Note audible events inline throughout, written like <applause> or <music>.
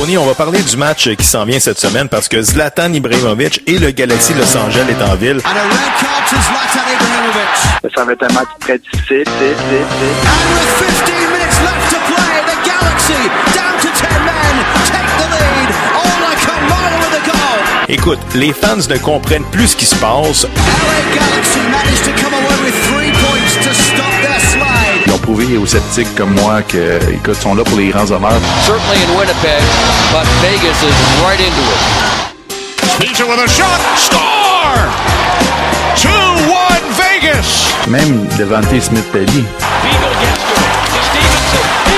Tony, on va parler du match qui s'en vient cette semaine parce que Zlatan Ibrahimovic et le Galaxy Los Angeles est en ville. Ça va être un match très difficile. difficile, difficile. And with 15 minutes left to play, the Galaxy down to 10 men take the lead. Ola Kamara with a goal. Écoute, les fans ne comprennent plus ce qui se passe. LA Galaxy managed to come away with three points to stop their slide. Ils ont prouvé aux sceptiques comme moi que, écoute, sont là pour les grands honneurs. certainly in Winnipeg, but Vegas is right into it. Peter with a shot. Score! 2-1 Vegas. Même Devante Smith-Pelly. Beagle gets to it. To Stevenson.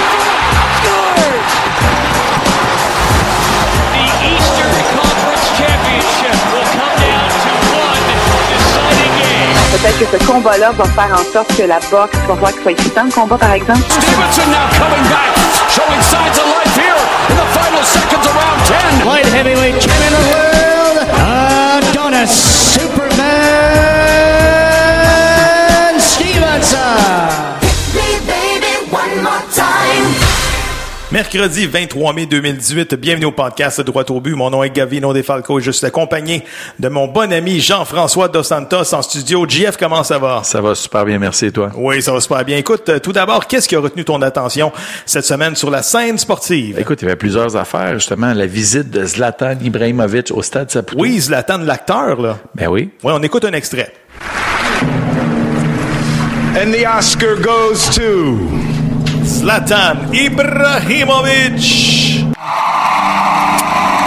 Peut-être que ce combat-là va faire en sorte que la boxe va voir qu'il soit excitant le combat, par exemple. Stevenson now coming back, showing signs of life here in the final seconds of round 10. Light heavyweight champion of the world, Adonis Superman Mercredi 23 mai 2018, bienvenue au podcast Droit au but. Mon nom est Gavino Defalco et je suis accompagné de mon bon ami Jean-François Dos Santos en studio. JF, comment ça va? Ça va super bien, merci et toi? Oui, ça va super bien. Écoute, euh, tout d'abord, qu'est-ce qui a retenu ton attention cette semaine sur la scène sportive? Écoute, il y avait plusieurs affaires, justement, la visite de Zlatan Ibrahimovic au stade Saputo. Oui, Zlatan, l'acteur, là. Ben oui. Oui, on écoute un extrait. And the Oscar goes to. Zlatan Ibrahimovic.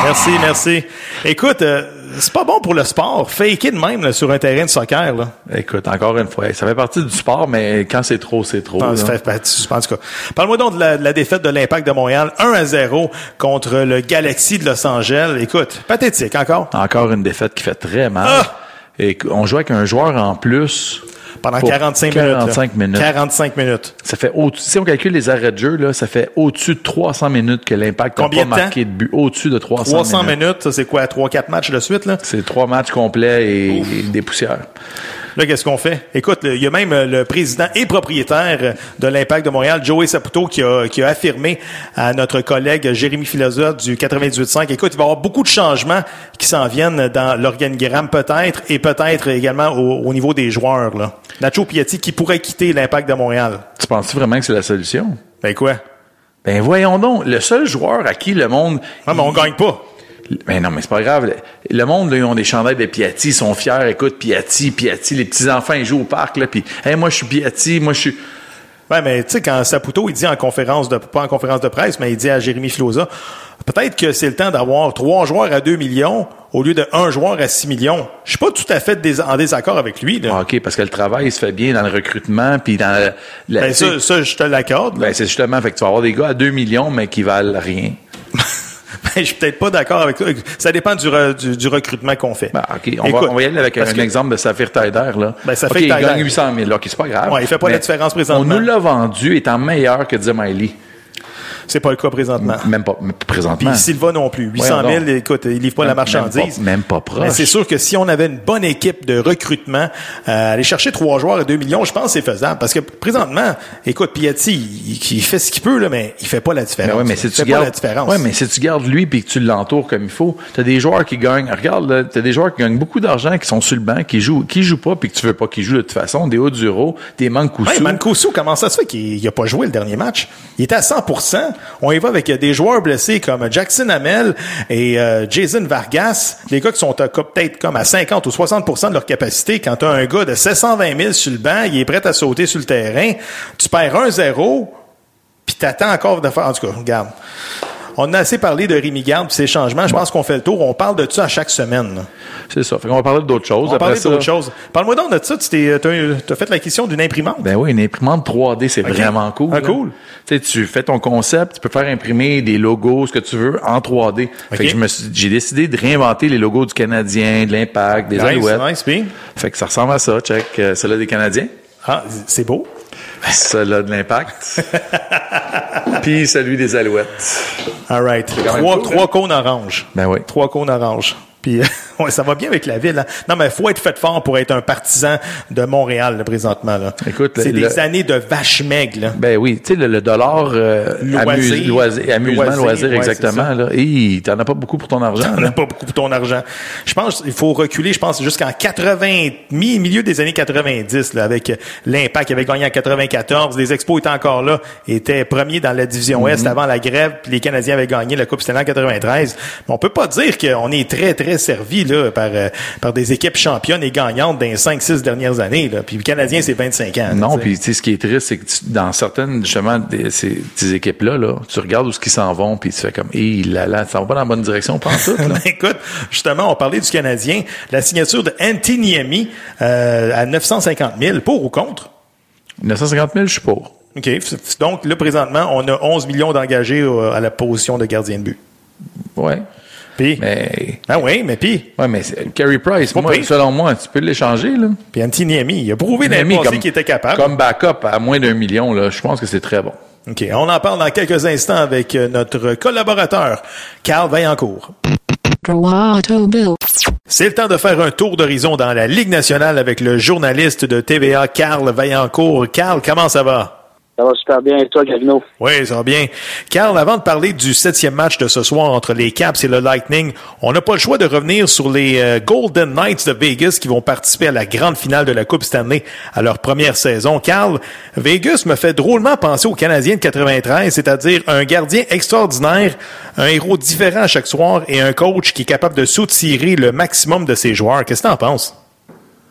Merci, merci. Écoute, euh, c'est pas bon pour le sport. Faker de même là, sur un terrain de soccer. Là. Écoute, encore une fois, ça fait partie du sport, mais quand c'est trop, c'est trop. Ah, ça fait partie- en tout cas. Parle-moi donc de la, de la défaite de l'Impact de Montréal, 1 à 0 contre le Galaxy de Los Angeles. Écoute, pathétique encore. Encore une défaite qui fait très mal. Ah! Et on joue avec un joueur en plus. Pendant pour 45 minutes. 45 minutes. 45 minutes. Ça fait au si on calcule les arrêts de jeu, là, ça fait au-dessus de 300 minutes que l'Impact n'a Combien pas marqué de but. Au-dessus de 300, 300 minutes. minutes, c'est quoi, 3-4 matchs de suite, là? C'est trois matchs complets et, et des poussières. Là, qu'est-ce qu'on fait? Écoute, il y a même euh, le président et propriétaire de l'Impact de Montréal, Joey Saputo, qui a, qui a affirmé à notre collègue Jérémy Philosophe du 98.5, écoute, il va y avoir beaucoup de changements qui s'en viennent dans l'organigramme peut-être et peut-être également au, au niveau des joueurs. Là. Nacho Piatti qui pourrait quitter l'Impact de Montréal. Tu penses vraiment que c'est la solution? Ben quoi? Ben voyons donc, le seul joueur à qui le monde... Ah, mais on gagne pas. Ben non, mais c'est pas grave. Le, monde, là, ils ont des chandails de Piatti, ils sont fiers. Écoute, Piatti, Piatti, les petits-enfants, ils jouent au parc, là, puis hey, moi, je suis Piatti, moi, je suis... Ouais, mais tu sais, quand Saputo, il dit en conférence de, pas en conférence de presse, mais il dit à Jérémy Filosa, peut-être que c'est le temps d'avoir trois joueurs à 2 millions au lieu de un joueur à 6 millions. Je suis pas tout à fait dés- en désaccord avec lui, là. Ah, OK, parce que le travail se fait bien dans le recrutement, puis dans... la- la- ben, ça, ça, je te l'accorde. ben, c'est justement, fait que tu vas avoir des gars à 2 millions, mais qui valent rien. <laughs> <laughs> Ben, je suis peut-être pas d'accord avec toi. Ça dépend du, re- du, du recrutement qu'on fait. Ben, OK, on, Écoute, va, on va y aller avec un que- exemple de Saphir Taider, là. Ben, Saphir OK, il gagne 800 000, là. OK, c'est pas grave. Ouais, il fait pas la différence présentement. On nous l'a vendu étant meilleur que Miley. C'est pas le cas présentement. Même pas, présentement. Puis Silva non plus. 800 000, Voyons donc. écoute, il livre pas la Même- même marchandise. pas- même pas proche. Mais c'est sûr que si on avait une bonne équipe de recrutement, euh, aller chercher trois joueurs à 2 millions, je pense que c'est faisable. Parce que présentement, écoute, Piatti, il, il fait ce qu'il peut, là, mais il fait pas la différence. Ouais, mais si il tu fait gardes, pas la différence. ouais, mais si tu gardes lui puis que tu l'entoures comme il faut, t'as des joueurs qui gagnent. Regarde, là, t'as des joueurs qui gagnent beaucoup d'argent, qui sont sur le banc, qui jouent, qui jouent pas puis que tu veux pas qu'ils jouent de toute façon. Des hauts d'euro, des Mancuso. Ouais, Mancuso, comment ça se fait qu'il n'a pas joué le dernier match? Il était à 100%. On y va avec euh, des joueurs blessés comme Jackson Hamel et euh, Jason Vargas, des gars qui sont à- peut-être comme à 50 ou 60% de leur capacité. Quand tu as un gars de 720 000 sur le banc, il est prêt à sauter sur le terrain, tu perds 1-0, puis t'attends encore de faire... En tout cas, regarde. On a assez parlé de Rémi Garde et ses changements. Je pense qu'on fait le tour. On parle de ça à chaque semaine. C'est ça. Fait qu'on va parler d'autres choses. On va parler ça, d'autre chose. Parle-moi donc de ça. Tu as fait l'acquisition d'une imprimante. Ben oui, une imprimante 3D, c'est vraiment cool. Ah, cool. Tu fais ton concept, tu peux faire imprimer des logos, ce que tu veux, en 3D. Fait que je me suis- j'ai décidé de réinventer les logos du Canadien, de l'Impact, des nice, Alouettes. nice, puis? Fait que ça ressemble à ça. Check, euh, celui-là des Canadiens, Ah, c'est beau. Celui-là de l'Impact, <laughs> puis celui des Alouettes. All right. Trois, cool, trois cônes orange. Ben oui. Trois cônes orange. Puis <laughs> ouais, ça va bien avec la ville. hein. Non, mais faut être fait fort pour être un partisan de Montréal là, présentement. Là. Écoute, c'est le- des le- années de vache maigre. Ben oui, tu sais, le, le dollar euh, Loisir. amuse- loisir- amusement, Loisir, loisir, ouais, exactement. Là. Et t'en as pas beaucoup pour ton argent. Là. n'a pas beaucoup pour ton argent. Je pense qu'il faut reculer, je pense, jusqu'en 80, mi- milieu des années 90, là, avec euh, l'impact qui avait gagné en 94. Les Expos étaient encore là, étaient premiers dans la division Mhm. Ouest avant la grève, puis les Canadiens avaient gagné la Coupe Stanley en 93. Mais on peut pas dire qu'on est très, très servi là, par, euh, par des équipes championnes et gagnantes dans les 5-6 dernières années. Là. Puis le Canadien, c'est 25 ans. Non, puis tu sais, ce qui est triste, c'est que tu- dans certaines, justement, des, ces, ces équipes-là, là, tu regardes où ce qu'ils s'en vont, puis tu fais comme, hé là là, ça va pas dans la bonne direction, pas tout, là. <laughs> Ben, Écoute, justement, on parlait du Canadien. La signature de Antiniemi euh, à 950 000, pour ou contre? 950 000, je suis pour. OK. Donc, là, présentement, on a 11 millions d'engagés euh, à la position de gardien de but. Ouais. Puis, Mais, ah oui, mais puis, ouais, mais Carey Price, moi, selon moi, tu peux l'échanger, là. puis Antiniemi, il a prouvé dans le Miami, passé qu'il était capable. Comme backup à moins d'un million, là, je pense que c'est très bon. OK. On en parle dans quelques instants avec euh, notre collaborateur, Carl Vaillancourt. C'est le temps de faire un tour d'horizon dans la Ligue nationale avec le journaliste de TVA, Carl Vaillancourt. Carl, comment ça va? Ça va super bien. Et toi, Gavino? Oui, ça va bien. Carl, avant de parler du septième match de ce soir entre les Caps et le Lightning, on n'a pas le choix de revenir sur les euh, Golden Knights de Vegas qui vont participer à la grande finale de la Coupe Stanley à leur première saison. Carl, Vegas me fait drôlement penser aux Canadiens de 93, c'est-à-dire un gardien extraordinaire, un héros différent chaque soir et un coach qui est capable de soutirer le maximum de ses joueurs. Qu'est-ce que t'en penses?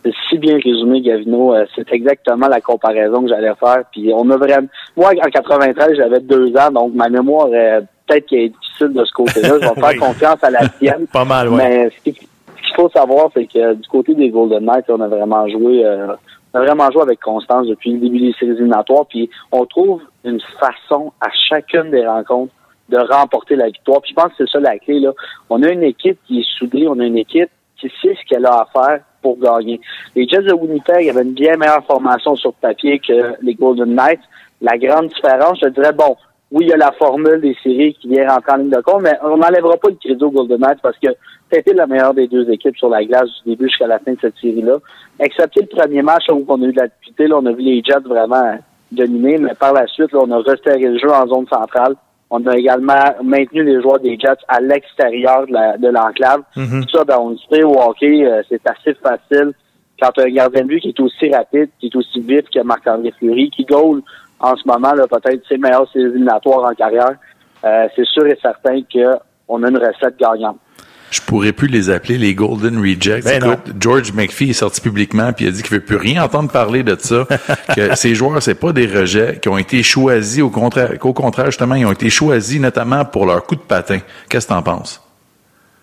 C'est si bien résumé, Gavino. Euh, C'est exactement la comparaison que j'allais faire. Puis on a vraiment. Moi, en 93, j'avais deux ans, donc ma mémoire euh, peut-être qu'elle est difficile de ce côté-là. Je vais <laughs> faire Oui. confiance à la tienne. <laughs> Pas mal, ouais. Mais ce qu'il ce qu'il faut savoir, c'est que du côté des Golden Knights, on a vraiment joué, euh, on a vraiment joué avec constance depuis le début des séries éliminatoires. Puis on trouve une façon à chacune des rencontres de remporter la victoire. Puis je pense que c'est ça la clé. Là. On a une équipe qui est soudée, on a une équipe qui sait ce qu'elle a à faire pour gagner. Les Jets de Winnipeg avaient une bien meilleure formation sur papier que les Golden Knights. La grande différence, je dirais, bon, oui, il y a la formule des séries qui vient rentrer en ligne de compte, mais on n'enlèvera pas le crédit aux Golden Knights parce que c'était la meilleure des deux équipes sur la glace du début jusqu'à la fin de cette série-là. Excepté le premier match où on a eu de la difficulté, là, on a vu les Jets vraiment dominer, mais par la suite, là, on a resserré le jeu en zone centrale. On a également maintenu les joueurs des Jets à l'extérieur de la- de l'enclave. Mhm. Tout ça, ben, on le sait, au hockey, euh, c'est assez facile quand tu as un gardien de but qui est aussi rapide, qui est aussi vite que Marc-André Fleury, qui goal en ce moment, là, peut-être ses meilleurs éliminatoires en carrière. Euh, c'est sûr et certain qu'on a une recette gagnante. Je pourrais plus les appeler les Golden Rejects. Ben Écoute, George McPhee est sorti publiquement puis il a dit qu'il veut plus rien entendre parler de ça. <laughs> que ces joueurs, c'est pas des rejets qui ont été choisis au contraire, qu'au contraire justement, ils ont été choisis notamment pour leur coup de patin. Qu'est-ce que t'en penses?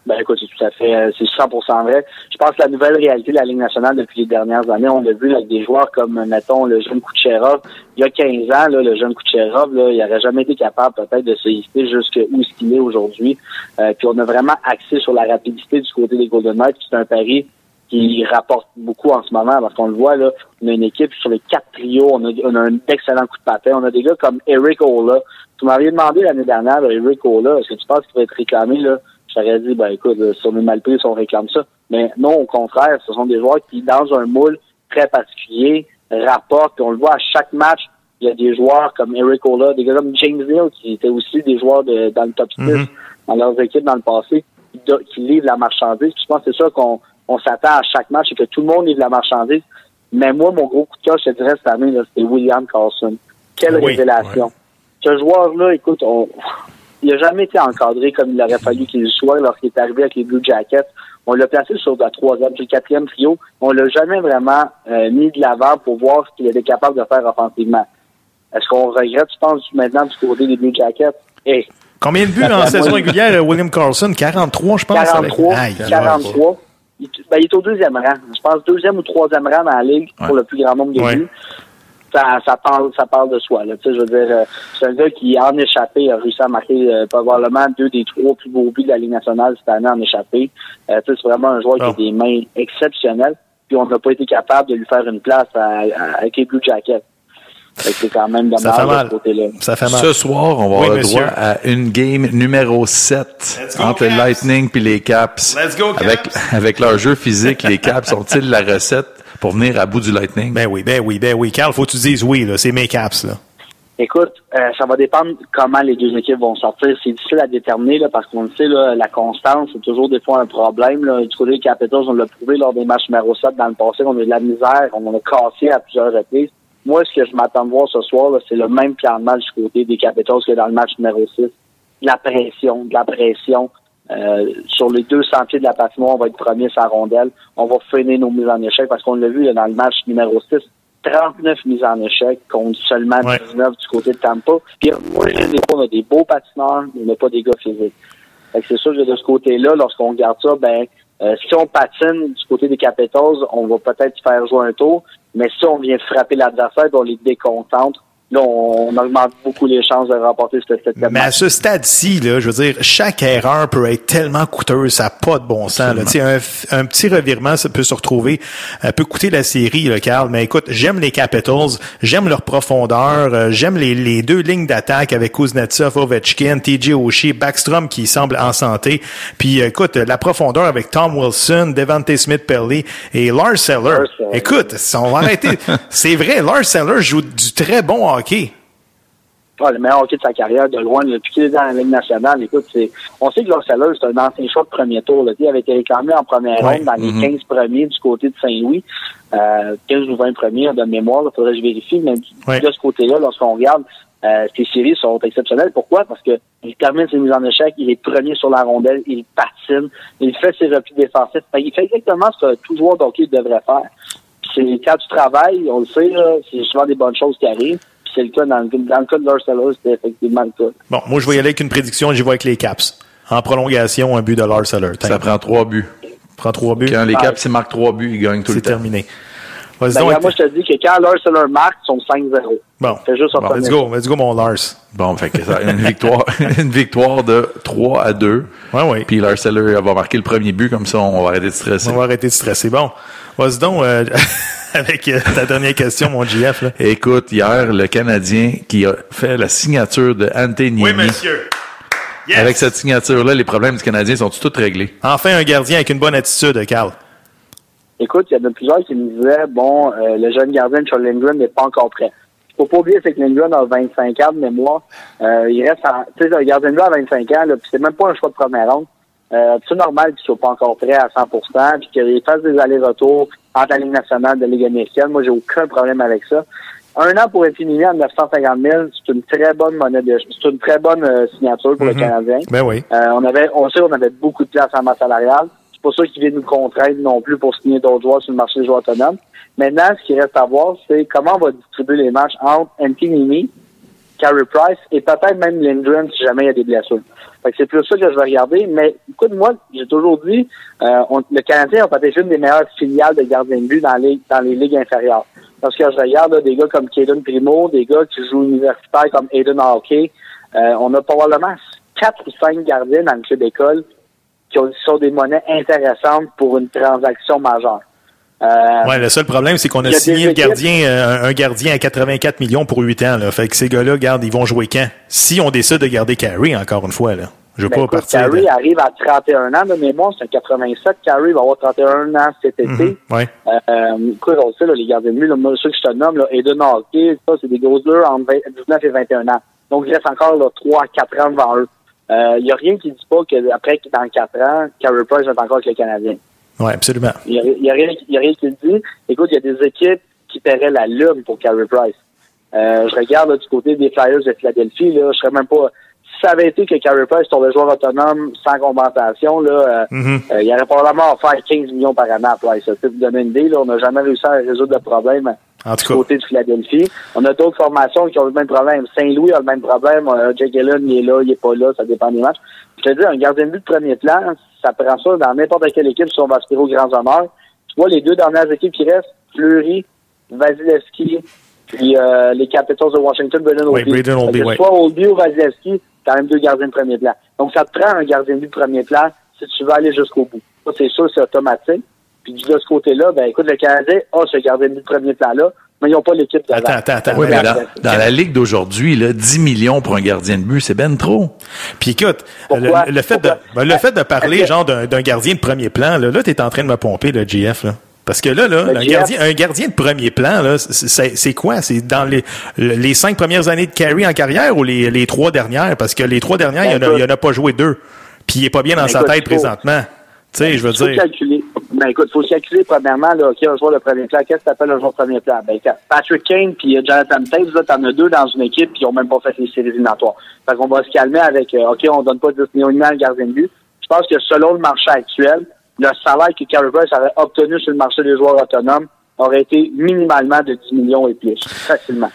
Ben écoute, c'est tout à fait, euh, c'est 100% vrai. Je pense que la nouvelle réalité de la Ligue nationale depuis les dernières années, on l'a vu avec des joueurs comme, mettons, le jeune Kucherov. Il y a 15 ans, là, le jeune Kucherov, là, il n'aurait jamais été capable peut-être de se hisser jusqu'où ce qu'il est aujourd'hui. Euh, puis on a vraiment axé sur la rapidité du côté des Golden Knights. C'est un pari qui rapporte beaucoup en ce moment parce qu'on le voit, là, on a une équipe sur les quatre trios, on a, on a un excellent coup de patin. On a des gars comme Eric Ola. Tu m'avais demandé l'année dernière, Eric Ola, est-ce que tu penses qu'il va être réclamé, là? Je t'aurais dit, ben écoute, là, si on est mal pris, si on réclame ça. Mais non, au contraire, ce sont des joueurs qui, dans un moule très particulier, rapportent. Puis on le voit à chaque match, il y a des joueurs comme Eric Ola, des gars comme James Neal, qui étaient aussi des joueurs de, dans le top 6 Mhm. dans leurs équipes dans le passé, qui, livrent la marchandise. Puis je pense que c'est ça qu'on on s'attend à chaque match, c'est que tout le monde livre la marchandise. Mais moi, mon gros coup de cœur, je te dirais cette année, c'était William Carlson. Quelle Oui, révélation. Ce joueur-là, écoute, on, il n'a jamais été encadré comme il aurait fallu qu'il le soit lorsqu'il est arrivé avec les Blue Jackets. On l'a placé sur la troisième, sur le quatrième trio. On l'a jamais vraiment euh, mis de l'avant pour voir ce qu'il était capable de faire offensivement. Est-ce qu'on regrette, je pense, maintenant du côté des Blue Jackets? Eh, Combien de buts en <laughs> saison régulière, euh, William Carlson? 43, je pense. 43. Aïe, aïe, aïe. 43. Il, ben, il est au deuxième rang. Je pense deuxième ou troisième rang dans la ligue pour le plus grand nombre de Ouais. buts. Ça, ça, parle, ça parle de soi. Là. Je veux dire, euh, c'est un gars qui, en échappé, a réussi à marquer euh, probablement deux des trois plus beaux buts de la Ligue nationale cette année en échappé. Euh, c'est vraiment un joueur qui a des mains exceptionnelles. Puis on n'a pas été capable de lui faire une place à, à- avec les Blue Jackets. Fait c'est quand même Ça dommage fait de mal. ce côté-là. Ça fait mal. Ce soir, on va Oui, avoir monsieur. droit à une game numéro 7 Let's go, entre le. Lightning puis les Caps. Let's go, Caps. Avec, <laughs> avec leur jeu physique, les Caps sont-ils la recette pour venir à bout du Lightning? Ben oui, ben oui, ben oui. Carl, faut que tu dises oui, là. C'est mes caps, là. Écoute, euh, ça va dépendre comment les deux équipes vont sortir. C'est difficile à déterminer là, parce qu'on le sait, là, la constance, c'est toujours des fois un problème. Là. Du côté des Capitals, on l'a prouvé lors des matchs numéro 7 dans le passé, on a eu de la misère, on en a cassé à plusieurs reprises. Moi, ce que je m'attends de voir ce soir, c'est le même plan de match du côté des Capitals que dans le match numéro 6. De la pression, de la pression. Euh, sur les 200 pieds de la patinoire, on va être premier sa rondelle. On va freiner nos mises en échec parce qu'on l'a vu là, dans le match numéro 6. 39 mises en échec contre seulement Ouais. 19 du côté de Tampa. Puis on a des beaux patineurs, mais on n'a pas des gars physiques. C'est sûr que de ce côté-là, lorsqu'on regarde ça, ben euh, si on patine du côté des Capitals, on va peut-être faire jouer un tour, mais si on vient frapper l'adversaire, ben, on les déconcentre, là, on, augmente beaucoup les chances de remporter ce septième Mais à ce stade-ci, là, je veux dire, chaque erreur peut être tellement coûteuse, ça n'a pas de bon sens. Là. Tu sais, Un, un petit revirement, ça peut se retrouver, euh, peut coûter la série, là, Carl. Mais écoute, j'aime les Capitals, j'aime leur profondeur, euh, j'aime les, les deux lignes d'attaque avec Kuznetsov, Ovechkin, TJ Oshie, Backstrom qui semble en santé. Puis euh, écoute, la profondeur avec Tom Wilson, Devante Smith-Pelly et Lars Eller. Lars Eller. Écoute, on va arrêter. <laughs> C'est vrai, Lars Eller joue du très bon hockey. Ah, le meilleur hockey de sa carrière, de loin, depuis qu'il est dans la Ligue nationale. Écoute, c'est, on sait que Lorseller, c'est un ancien choix de premier tour. Là. Il avait été réclamé en première Ouais. ronde dans les 15 premiers du côté de Saint-Louis. Euh, 15 ou 20 premiers de mémoire, il faudrait que je vérifie. Mais Ouais. de ce côté-là, lorsqu'on regarde, euh, ces séries sont exceptionnelles. Pourquoi? Parce que il termine ses mises en échec, il est premier sur la rondelle, il patine, il fait ses replis défensifs. Il fait exactement ce que tout joueur d'hockey devrait faire. C'est quand tu travailles, on le sait, c'est souvent des bonnes choses qui arrivent. Puis c'est le cas dans le, dans le cas de Lorseller, c'était effectivement le cas. Bon, moi, je vais y aller avec une prédiction, j'y vais avec les Caps. En prolongation, un but de Lars Eller. Ça prend trois buts. prend trois buts? Quand les Ouais. Caps, ils marquent trois buts, ils gagnent tout C'est le temps. terminé. Vas-y Ben, donc. regarde, moi, je te dis que quand Lorseller marque, ils sont 5-0. Bon, Fais juste Bon, let's go, let's go, mon Lars. Bon, fait que ça, une victoire, <laughs> une victoire de 3 à 2. Ouais, ouais. Puis Lars va marquer le premier but, comme ça, on va arrêter de stresser. On va arrêter de stresser. Bon, vas-y donc euh, <laughs> avec euh, ta dernière question, mon GF. Là. Écoute, hier, le Canadien qui a fait la signature de Anthony monsieur. Yes. Avec cette signature-là, les problèmes du Canadien sont tous réglés. Enfin, un gardien avec une bonne attitude, Carl. Écoute, il y en a plusieurs qui me disaient, bon, euh, le jeune gardien de Charles Lindgren n'est pas encore prêt. Il faut pas oublier, c'est que Lindgren a 25 ans de mémoire. Euh, il reste en, tu sais, un gardien de à 25 ans, là, puis c'est même pas un choix de première ronde. Euh, c'est normal qu'il soit pas encore prêt à 100%, puis qu'il fasse des allers-retours entre la Ligue nationale et la Ligue américaine? Moi, j'ai aucun problème avec ça. Un an pour être fini à 950 000, c'est une très bonne monnaie de, c'est une très bonne euh, signature pour le Mhm. Canadien. Ben oui. Euh, on avait, on sait qu'on avait beaucoup de place en masse salariale. C'est pas ça qui vient nous contraindre non plus pour signer d'autres joueurs sur le marché des joueurs autonomes. Maintenant, ce qui reste à voir, c'est comment on va distribuer les matchs entre Anthony, Carey Price et peut-être même Lindgren si jamais il y a des blessures. C'est plus ça que je vais regarder. Mais écoute, moi, j'ai toujours dit, euh, on- le Canadien a peut-être une des meilleures filiales de gardiens de but dans les, dans les ligues inférieures. Parce que je regarde là, des gars comme Kaden Primo, des gars qui jouent universitaire comme Aiden Hawkey. Euh, on a probablement quatre ou cinq gardiens dans le club d'école qui ont, sont des monnaies intéressantes pour une transaction majeure. Euh, Ouais, le seul problème, c'est qu'on a, signé le gardien, euh, un gardien à 84 millions pour 8 ans. Là. Fait que ces gars-là, regarde, ils vont jouer quand? Si on décide de garder Carey, encore une fois, là. Je veux Ben, pas écoute, partir. Carey de- arrive à 31 ans de mémoire, c'est un 87. Carey va avoir 31 ans cet été. Mhm, ouais. Euh, écoute, on le sait, là, les gardiens de but, là, moi, ceux que je te nomme, là, Aiden Hawkey, ça, c'est des gros deux entre 20 19 et 21 ans. Donc, il reste encore là, 3 à 4 ans devant eux. Il n'y a rien qui dit pas qu'après, dans 4 ans, Carey Price va être encore avec les Canadiens. Ouais, absolument. Il n'y a, a rien y a rien qui le dit. Écoute, il y a des équipes qui paieraient la lune pour Carey Price. Euh, je regarde là, du côté des Flyers de Philadelphie, là, je serais même pas. Si ça avait été que Carey Price tombait joueur autonome sans compensation, là, euh, Mhm. euh, il aurait probablement offert 15 millions par année à Price. Ça, vous donner une idée, là, on n'a jamais réussi à résoudre le problème En tout du cas. côté de Philadelphie. On a d'autres formations qui ont le même problème. Saint-Louis a le même problème. Euh, Jake Allen, il est là, il est pas là, ça dépend des matchs. Je te dis, un gardien de but de premier plan, ça prend ça dans n'importe quelle équipe si on va aspirer aux grands honneurs. Tu vois, les deux dernières équipes qui restent, Fleury, Vasilevski, puis euh, les Capitals de Washington, Brennan Oui, Oldby. Soit Oldby ou Vasilevski, t'as même deux gardiens de premier plan. Donc, ça te prend un gardien de premier plan si tu veux aller jusqu'au bout. Ça, c'est sûr, c'est automatique. Puis de ce côté-là, ben écoute, le Canadien a ce gardien de premier plan-là, mais ils n'ont pas l'équipe d'avant. Attends, attends, attends. Oui, mais dans, dans la ligue d'aujourd'hui, là, 10 millions pour un gardien de but, c'est ben trop. Puis écoute, Pourquoi? le, le fait de, ben, le fait de parler genre d'un gardien de premier plan, là, là tu es en train de me pomper, le GF. Là. Parce que là, là Le un, gardien, un gardien de premier plan, là, c'est- quoi? C'est dans les, les cinq premières années de carry en carrière ou les, les trois dernières? Parce que les trois dernières, il Ben, y en a- il écoute. y en a pas joué deux. Puis il est pas bien dans Ben, sa écoute, tête faut- présentement. Tu sais, je veux Il faut dire. calculer. Ben écoute, il faut calculer premièrement, là, OK, un joueur de premier plan. Qu'est-ce que t'appelles un joueur de premier plan? Ben, Patrick Kane puis euh, Jonathan Taves, là, t'en as deux dans une équipe qui ont même pas fait les séries éliminatoires. Fait qu'on va se calmer avec, euh, OK, on donne pas 10 millions un gardien de but. Je pense que selon le marché actuel, le salaire que Carey Price aurait obtenu sur le marché des joueurs autonomes aurait été minimalement de 10 millions et plus. Facilement.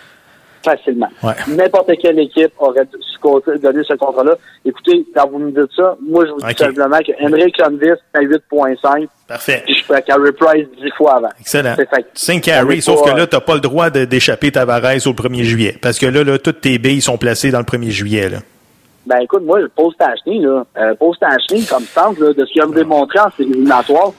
Facilement. Ouais. N'importe quelle équipe aurait dû- donné ce contrat-là. Écoutez, quand vous me dites ça, moi, je vous dis simplement que Henrik Lundqvist à 8.5, Parfait. puis je peux Carey Price 10 fois avant. Excellent. C'est fait. Tu sais, On sauf pas- que là, t'as pas le droit d'échapper Tavares au 1er juillet. Parce que là, là, toutes tes billes sont placées dans le 1er juillet. Là. Ben écoute, moi, le post Ashley, là, euh, post Ashley, comme centre, là, de ce qu'il a démontré en séries éliminatoires,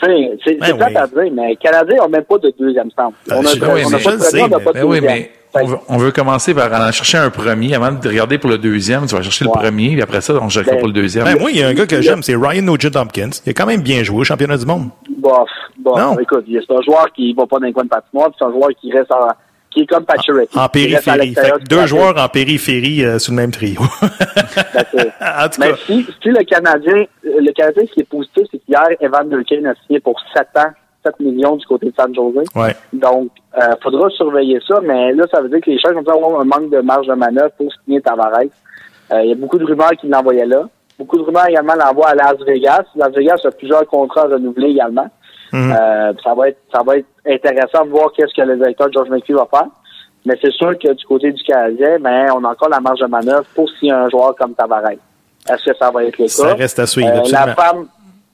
Enfin, c'est Ben oui. à dire, mais les Canadiens n'ont même pas de deuxième centre. Ben, on a, je- on a pas je de premier, on n'a pas de Ben oui, deuxième. mais on veut, on veut commencer par aller en chercher un premier avant de regarder pour le deuxième. Tu vas chercher le premier, puis après ça, on cherchera Ben, pour le deuxième. Ben, moi, il y a un gars que j'aime, c'est Ryan Nugent-Hopkins. Il a quand même bien joué au championnat du monde. Bof, bof. Non. Écoute, il y a- c'est un joueur qui va pas dans les coins de patinoire, puis c'est un joueur qui reste en, qui est comme Pacioretty. En périphérie. Fait que deux joueurs en périphérie euh, sur le même trio. <laughs> En tout Mais cas, si, si le Canadien, euh, le Canadien, ce qui est positif, c'est qu'hier, Evan Durkin a signé pour 7 ans, 7 millions du côté de San Jose. ouais. Donc, euh, faudra surveiller ça, mais là, ça veut dire que les gens vont avoir un manque de marge de manœuvre pour signer Tavares. Euh, Il y a beaucoup de rumeurs qui l'envoyaient là. Beaucoup de rumeurs également l'envoient à Las Vegas. Las Vegas a plusieurs contrats renouvelés également. Mhm. Euh, ça va être ça va être intéressant de voir qu'est-ce que le directeur George McPhee va faire. Mais c'est sûr que du côté du Canadien, ben, on a encore la marge de manœuvre pour signer un joueur comme Tavares. Est-ce que ça va être le Ça cas? reste à suivre, Euh, absolument. la femme,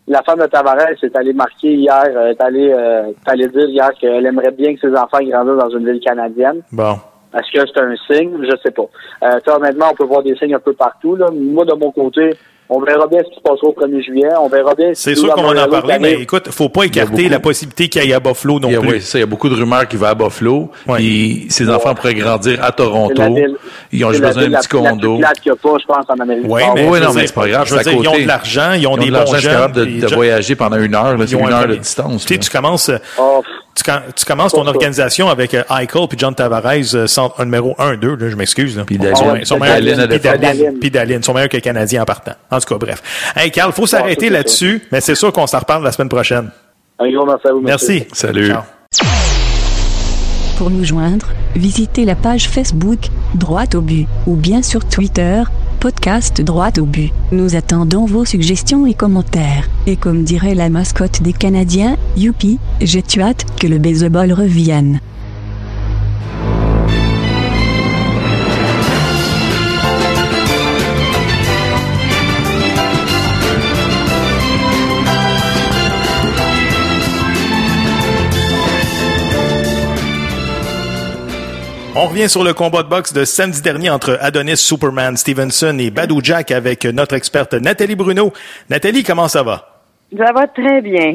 la femme de Tavares est allée marquer hier, euh, est allée, euh, est allée dire hier qu'elle aimerait bien que ses enfants grandissent dans une ville canadienne. Bon. Est-ce que c'est un signe? Je sais pas. Euh, honnêtement, on peut voir des signes un peu partout. Là. Moi, de mon côté, on verra bien ce qui se passera au 1er juillet. On verra bien C'est sûr qu'on va en parler, mais écoute, faut pas écarter la possibilité qu'il y ait à Buffalo non Il y a, plus. oui, ça, il y a beaucoup de rumeurs qu'il va à Buffalo. Ouais. Puis ses enfants pourraient grandir à Toronto. ville- Ils ont juste besoin d'un petit condo. qu'il n'y a pas, je pense, en Amérique Oui, mais, Oui, non, mais c'est pas grave, Je veux dire, ils ont de l'argent, ils ont Ils des de bons l'argent, jeunes. c'est capable de, puis de voyager pendant une heure. là, C'est ils ont une un heure de distance. Tu sais, tu commences, euh, Oh, tu, com- tu commences ton organisation avec euh, Eichel puis John Tavares, euh, centre un numéro 1, 2, là, je m'excuse. là. Puis Ils Dallin. sont- Ah ils sont meilleurs- que les Canadiens en partant. En tout cas, bref. Hey, Carl, faut s'arrêter c'est ça. là-dessus, mais c'est sûr qu'on s'en reparle la semaine prochaine. un gros merci à vous. Merci. Salut. Ciao. Pour nous joindre, visitez la page Facebook Droite au but ou bien sur Twitter podcast Droite au but. Nous attendons vos suggestions et commentaires. Et comme dirait la mascotte des Canadiens, youpi, j'ai hâte que le baseball revienne. On revient sur le combat de boxe de samedi dernier entre Adonis Superman Stevenson et Badou Jack avec notre experte Nathalie Bruno. Nathalie, comment ça va? Ça va très bien.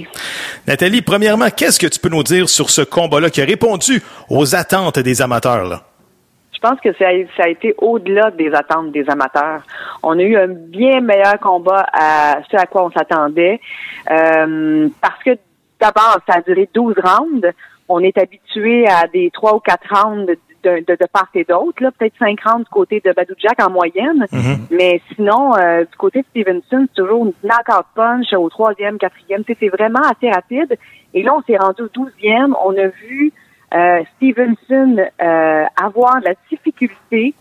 Nathalie, premièrement, qu'est-ce que tu peux nous dire sur ce combat-là qui a répondu aux attentes des amateurs? Là? Je pense que ça a, ça a été au-delà des attentes des amateurs. On a eu un bien meilleur combat à ce à quoi on s'attendait. Euh, parce que d'abord, ça a duré 12 rounds. On est habitué à des trois ou quatre rounds de, de, de part et d'autre, là, peut-être cinq rounds du côté de Badou Jack en moyenne. Mais sinon, euh, du côté de Stevenson, c'est toujours une knockout punch au troisième, quatrième. C'est vraiment assez rapide. Et là, on s'est rendu au douzième. On a vu euh, Stevenson euh, avoir de la difficulté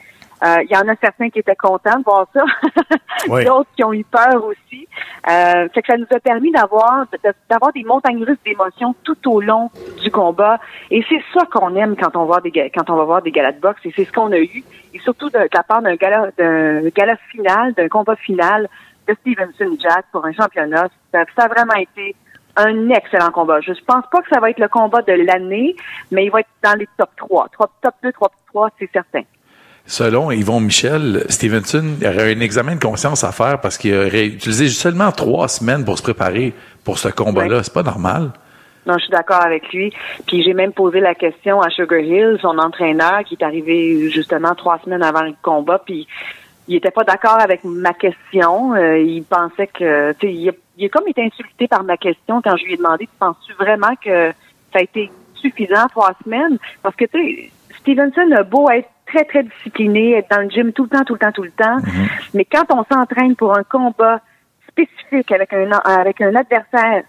Euh, Il y en a certains qui étaient contents de voir ça, <laughs> Oui. d'autres qui ont eu peur aussi. Euh, fait que ça nous a permis d'avoir d'avoir des montagnes russes d'émotions tout au long du combat. Et c'est ça qu'on aime quand on voit des quand on va voir des galas de boxe. Et c'est ce qu'on a eu. Et surtout de, de la part d'un gala d'un gala final, d'un combat final de Stevenson Jack pour un championnat. Ça, ça a vraiment été un excellent combat. Je pense pas que ça va être le combat de l'année, mais il va être dans les top 3. Top, top 2, top 3, c'est certain. Selon Yvon Michel, Stevenson aurait un examen de conscience à faire parce qu'il aurait utilisé seulement trois semaines pour se préparer pour ce combat-là. Ouais. C'est pas normal. Non, je suis d'accord avec lui. Puis j'ai même posé la question à Sugar Hill, son entraîneur, qui est arrivé justement trois semaines avant le combat, puis il était pas d'accord avec ma question. Euh, il pensait que, tu sais, il, a- il a comme été insulté par ma question quand je lui ai demandé, penses-tu vraiment que ça a été suffisant trois semaines? Parce que, tu sais, Stevenson a beau être très, très discipliné, être dans le gym tout le temps, tout le temps, tout le temps, mais quand on s'entraîne pour un combat spécifique avec un, avec un adversaire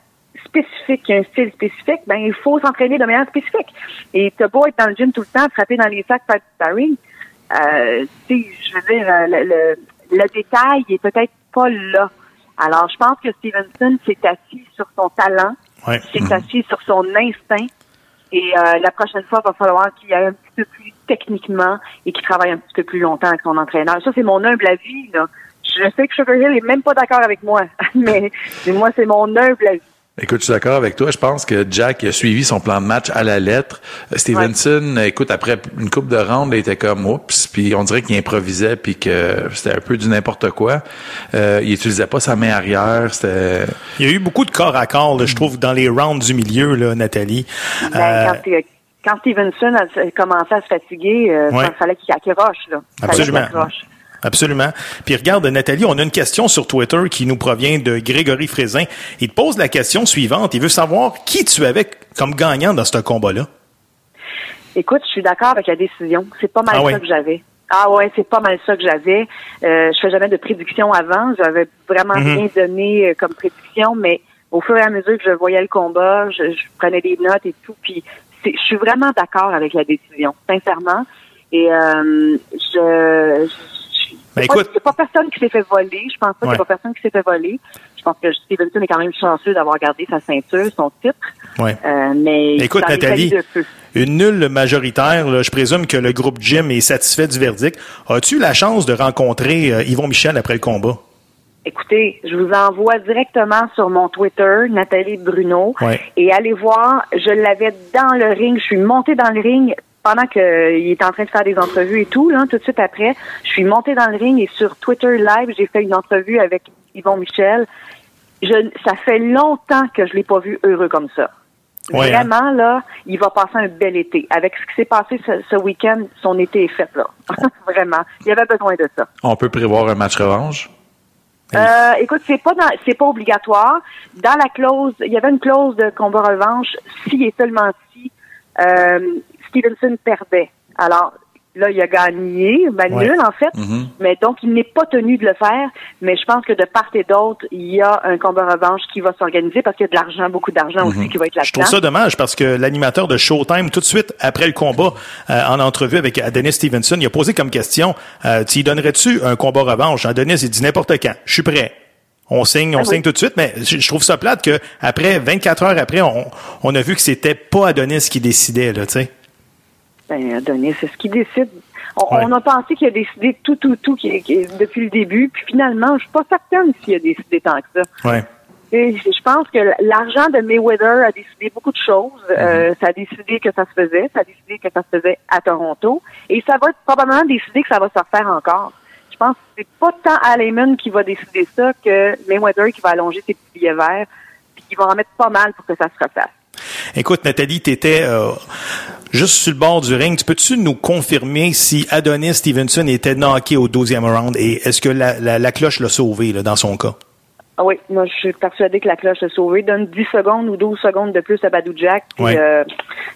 spécifique, un style spécifique, ben il faut s'entraîner de manière spécifique. Et t'as beau être dans le gym tout le temps, frapper dans les sacs, faire du sparring, euh, je veux dire, le, le, le détail est peut-être pas là. Alors, je pense que Stevenson s'est assis sur son talent, Ouais. s'est assis sur son instinct, et euh, la prochaine fois, il va falloir qu'il aille un petit peu plus techniquement et qu'il travaille un petit peu plus longtemps avec son entraîneur. Ça, c'est mon humble avis. Là. Je sais que Sugar Hill est même pas d'accord avec moi, <laughs> mais, mais moi, c'est mon humble avis. Écoute, je suis d'accord avec toi. Je pense que Jack a suivi son plan de match à la lettre. Euh, Stevenson, écoute, après une coupe de ronde, il était comme oups, puis on dirait qu'il improvisait, puis que c'était un peu du n'importe quoi. Euh, il utilisait pas sa main arrière. C'était Il y a eu beaucoup de corps à corps, là, je trouve, dans les rounds du milieu, là, Nathalie. Ben, Euh, quand, Stevenson a commencé à se fatiguer, euh, Ouais. il fallait qu'il accroche. Là. Fallait Absolument. qu'il accroche. Absolument. Puis regarde, Nathalie, on a une question sur Twitter qui nous provient de Grégory Frézin. Il te pose la question suivante. Il veut savoir qui tu avais comme gagnant dans ce combat-là. Écoute, je suis d'accord avec la décision. C'est pas mal Ah ça que j'avais. Ah ouais, c'est pas mal ça que j'avais. Euh, je fais jamais de prédiction avant. J'avais vraiment Mhm. rien donné euh, comme prédiction, mais au fur et à mesure que je voyais le combat, je, je prenais des notes et tout. Puis je suis vraiment d'accord avec la décision, sincèrement. Et euh, je, je Ben, il n'y a pas personne qui s'est fait voler. Je pense pas qu'il Ouais. n'y a pas personne qui s'est fait voler. Je pense que Stevenson est quand même chanceux d'avoir gardé sa ceinture, son titre. Ouais. Euh, mais Écoute, Nathalie, une nulle majoritaire, là, je présume que le groupe Jim est satisfait du verdict. As-tu la chance de rencontrer euh, Yvon Michel après le combat? Écoutez, je vous envoie directement sur mon Twitter, Nathalie Bruno, Ouais. et allez voir, je l'avais dans le ring, je suis montée dans le ring pendant qu'il est en train de faire des entrevues et tout, là, tout de suite après, je suis montée dans le ring et sur Twitter Live, j'ai fait une entrevue avec Yvon Michel. Je, ça fait longtemps que je l'ai pas vu heureux comme ça. Ouais, hein? Vraiment, là, il va passer un bel été. Avec ce qui s'est passé ce, ce week-end, son été est fait, là. <laughs> Vraiment. Il avait besoin de ça. on peut prévoir un match revanche? Euh, écoute, c'est pas dans- c'est pas obligatoire. Dans la clause, il y avait une clause de combat revanche si et seulement si euh, Stevenson perdait. Alors là, il a gagné, ben Ouais. nul en fait. Mhm. Mais donc il n'est pas tenu de le faire. Mais je pense que de part et d'autre, il y a un combat revanche qui va s'organiser parce qu'il y a de l'argent, beaucoup d'argent aussi qui va être Mhm. Je trouve ça dommage parce que l'animateur de Showtime, tout de suite après le combat, euh, en entrevue avec Adonis Stevenson, il a posé comme question, euh, tu donnerais-tu un combat revanche? Adonis, il dit n'importe quand. Je suis prêt. On signe, on Ah oui. signe tout de suite, mais je, je trouve ça plate que après 24 heures après, on, on a vu que c'était pas Adonis qui décidait, là, tu sais. Ben, Adonis, c'est ce qui décide. On, Ouais. on a pensé qu'il a décidé tout, tout, tout qui- qui- depuis le début. Puis finalement, je suis pas certaine s'il a décidé tant que ça. Ouais. Et je pense que l'argent de Mayweather a décidé beaucoup de choses. Euh, ça a décidé que ça se faisait. Ça a décidé que ça se faisait à Toronto. Et ça va probablement décider que ça va se refaire encore. Je pense que c'est pas tant Al Heyman qui va décider ça que Mayweather qui va allonger ses petits billets verts puis qui va en mettre pas mal pour que ça se refasse. Écoute, Nathalie, tu étais juste sur le bord du ring. Tu peux-tu nous confirmer si Adonis Stevenson était knocké au 12e round et est-ce que la, la- la cloche l'a sauvé là, dans son cas? Ah oui, moi je suis persuadée que la cloche est sauvée. Donne 10 secondes ou 12 secondes de plus à Badou Jack. Puis, Ouais. euh,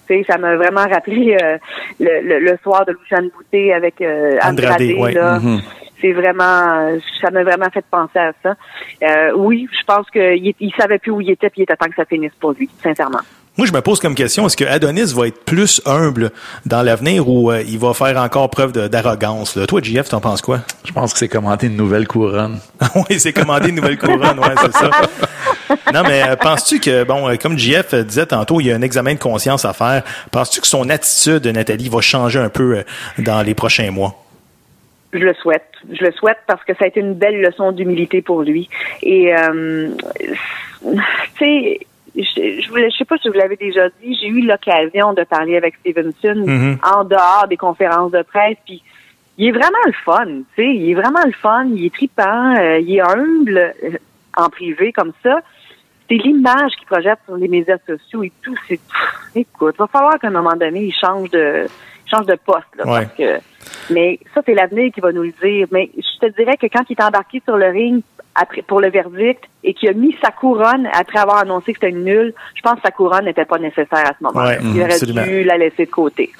tu sais, ça m'a vraiment rappelé euh, le, le, le soir de Luciane Boutet avec euh, Andrade, là. Mhm. C'est vraiment, ça m'a vraiment fait penser à ça. Euh, oui, je pense qu'il il savait plus où il était, puis il était temps que ça finisse pour lui, sincèrement. Moi, je me pose comme question, est-ce que Adonis va être plus humble dans l'avenir ou euh, il va faire encore preuve d'arrogance? Toi, JF, t'en penses quoi? Je pense que c'est commenter une nouvelle couronne. <laughs> oui, c'est commandé une nouvelle couronne, ouais, c'est ça. Non, mais euh, penses-tu que, bon, euh, comme JF disait tantôt, il y a un examen de conscience à faire. Penses-tu que son attitude, Nathalie, va changer un peu euh, dans les prochains mois? Je le souhaite. Je le souhaite parce que ça a été une belle leçon d'humilité pour lui. Et, euh, tu sais, je, je, voulais- je sais pas si vous l'avez déjà dit, j'ai eu l'occasion de parler avec Stevenson Mhm. en dehors des conférences de presse, puis il est vraiment le fun, tu sais, il est vraiment le fun, il est tripant, euh, il est humble euh, en privé comme ça. C'est l'image qu'il projette sur les médias sociaux et tout. C'est, écoute, va falloir qu'à un moment donné, il change de, il change de poste, là, Ouais. parce que, mais ça, c'est l'avenir qui va nous le dire. Mais je te dirais que quand il est embarqué sur le ring après, pour le verdict et qu'il a mis sa couronne après avoir annoncé que c'était une nulle, je pense que sa couronne n'était pas nécessaire à ce moment-là. Ouais, il aurait absolument. dû la laisser de côté.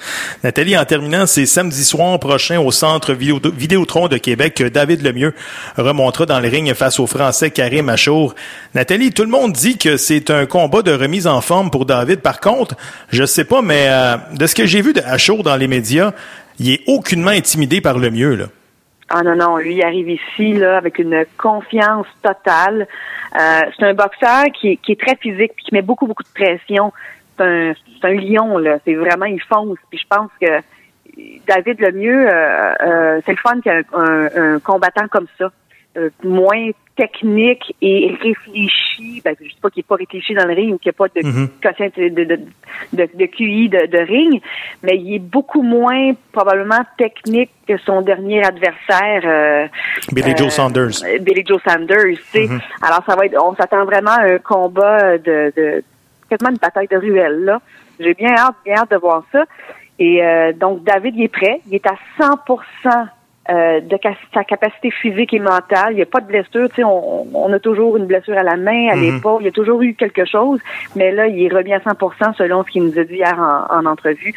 Nathalie, en terminant, c'est samedi soir prochain au Centre Vidéo- Vidéotron de Québec que David Lemieux remontera dans le ring face au Français Karim Achour. Nathalie, tout le monde dit que c'est un combat de remise en forme pour David. Par contre, je sais pas, mais euh, de ce que j'ai vu de Achour dans les médias, il est aucunement intimidé par Lemieux, là. Ah non, non, lui il arrive ici là avec une confiance totale. Euh, c'est un boxeur qui, est- très physique puis qui met beaucoup, beaucoup de pression. C'est un, c'est un lion, là. C'est vraiment, il fonce. Puis je pense que David Lemieux, euh, euh, c'est le fun qu'il y un, un- un combattant comme ça. Euh, moins technique et réfléchi. Ben, je dis pas qu'il n'est pas réfléchi dans le ring ou qu'il n'y a pas de Mhm. de, de, de, de, QI de, de ring, mais il est beaucoup moins probablement technique que son dernier adversaire. euh, Billy Joe euh, Billy Joe Sanders, tu sais. Mhm. Alors ça va être, on s'attend vraiment à un combat de, de quasiment une bataille de ruelle là. J'ai bien hâte, bien hâte de voir ça. Et euh, donc David, il est prêt, il est à 100% euh, de sa capacité physique et mentale. Il n'y a pas de blessure. Tu sais, on, on a toujours une blessure à la main, à Mhm. l'épaule. Il y a toujours eu quelque chose. Mais là, il est remis à 100% selon ce qu'il nous a dit hier en, en entrevue.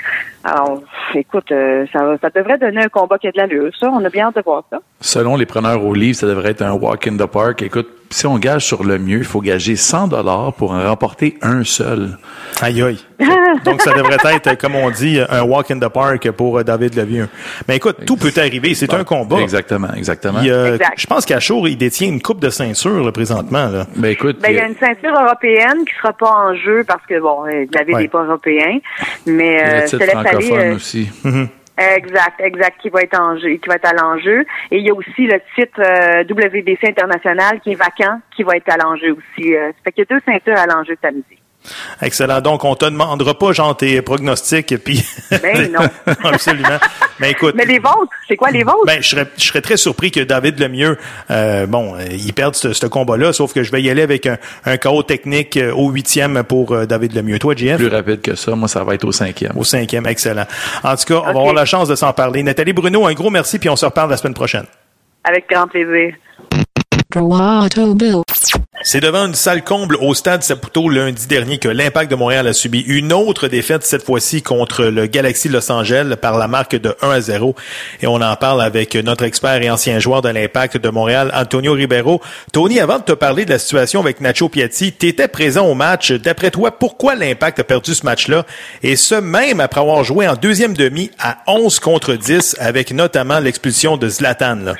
Alors, écoute, euh, ça, devrait donner un combat qui a de l'allure. Ça, on a bien hâte de voir ça. Selon les preneurs au livre, ça devrait être un walk in the park. Écoute, si on gage sur le mieux, il faut gager 100 dollars pour en remporter un seul. Aïe aïe. <laughs> Donc, ça devrait être, comme on dit, un walk in the park pour euh, David Lemieux. Mais écoute, tout peut arriver. C'est un combat. Exactement, exactement. Il, euh, Exact. je pense qu'Achour, il détient une coupe de ceinture là, présentement. Là. Ben écoute, Ben, il y a une ceinture européenne qui sera pas en jeu parce que bon, David Ouais. n'est pas européen, mais euh, je te laisse. Francophone euh, aussi. <laughs> Exact, exact, qui va être en jeu, qui va être à l'enjeu. Et il y a aussi le titre euh, WBC international qui est vacant, qui va être à l'enjeu aussi. Euh, ça fait qu'il y a deux ceintures à l'enjeu samedi. Excellent. Donc, on te demandera pas, genre, tes pronostics, puis... Ben <laughs> non. <laughs> Absolument. Mais écoute... Mais les vôtres, c'est quoi les vôtres? Ben, je serais, je serais très surpris que David Lemieux, euh, bon, euh, il perde ce, ce combat-là, sauf que je vais y aller avec un, un chaos technique euh, au huitième pour euh, David Lemieux. Toi, JF? Plus rapide que ça, moi, ça va être au cinquième. Au cinquième, excellent. En tout cas, on va avoir la chance de s'en parler. Nathalie Bruno, un gros merci, puis on se reparle la semaine prochaine. Avec grand plaisir. C'est devant une salle comble au stade Saputo lundi dernier que l'Impact de Montréal a subi une autre défaite, cette fois-ci contre le Galaxy Los Angeles par la marque de 1 à 0. Et on en parle avec notre expert et ancien joueur de l'Impact de Montréal, Antonio Ribeiro. Tony, avant de te parler de la situation avec Nacho Piatti, tu étais présent au match. D'après toi, pourquoi l'Impact a perdu ce match-là? Et ce même après avoir joué en deuxième demi à 11 contre 10 avec notamment l'expulsion de Zlatan. Là.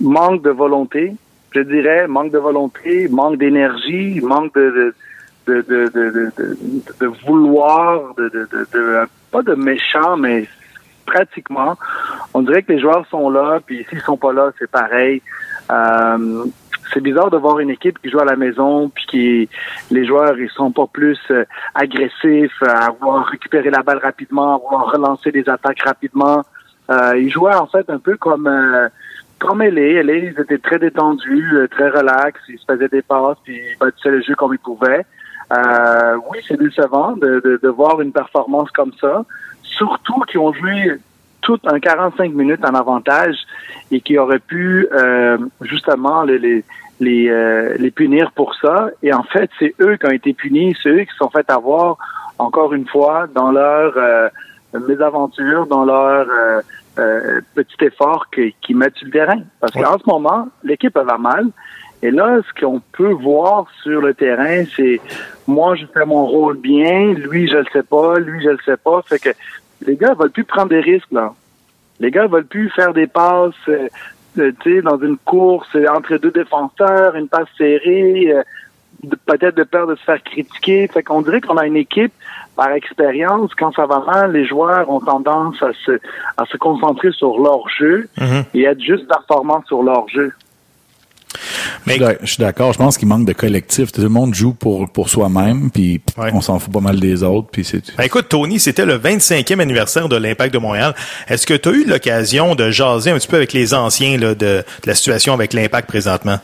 manque de volonté, je dirais, manque de volonté, manque d'énergie, manque de de, de, de, de, vouloir, de, pas de méchant, mais pratiquement. On dirait que les joueurs sont là, puis s'ils sont pas là, c'est pareil. Euh, c'est bizarre de voir une équipe qui joue à la maison, puis qui les joueurs ils sont pas plus euh, agressifs, à avoir récupéré la balle rapidement, à avoir relancé des attaques rapidement. Euh, ils jouaient en fait un peu comme comme LA. LA, ils étaient très détendus, euh, très relax, ils se faisaient des passes, puis ils bâtissaient le jeu comme ils pouvaient. Euh, oui, c'est décevant de, de, de voir une performance comme ça, surtout qu'ils ont joué tout un 45 minutes en avantage et qui auraient pu euh, justement les, les, les, euh, les punir pour ça. Et en fait, c'est eux qui ont été punis, c'est eux qui se sont fait avoir encore une fois dans leur euh, mésaventure, dans leur euh, petit effort qui, qui mettent sur le terrain. Parce qu'en ce moment, l'équipe va mal Et là, ce qu'on peut voir sur le terrain, c'est moi, je fais mon rôle bien, lui, je le sais pas, lui, je le sais pas. Fait que les gars veulent plus prendre des risques, là. Les gars veulent plus faire des passes, euh, euh, tu sais, dans une course entre deux défenseurs, une passe serrée, euh, peut-être de peur de se faire critiquer. Fait qu'on dirait qu'on a une équipe, par expérience, quand ça va mal, les joueurs ont tendance à se, à se concentrer sur leur jeu Mhm. et être juste performants sur leur jeu. Je suis d'ac- je suis d'accord. Je pense qu'il manque de collectif. Tout le monde joue pour, pour soi-même, puis on s'en fout pas mal des autres, puis c'est Ben, écoute, Tony, c'était le 25e anniversaire de l'Impact de Montréal. Est-ce que tu as eu l'occasion de jaser un petit peu avec les anciens là, de, de la situation avec l'Impact présentement?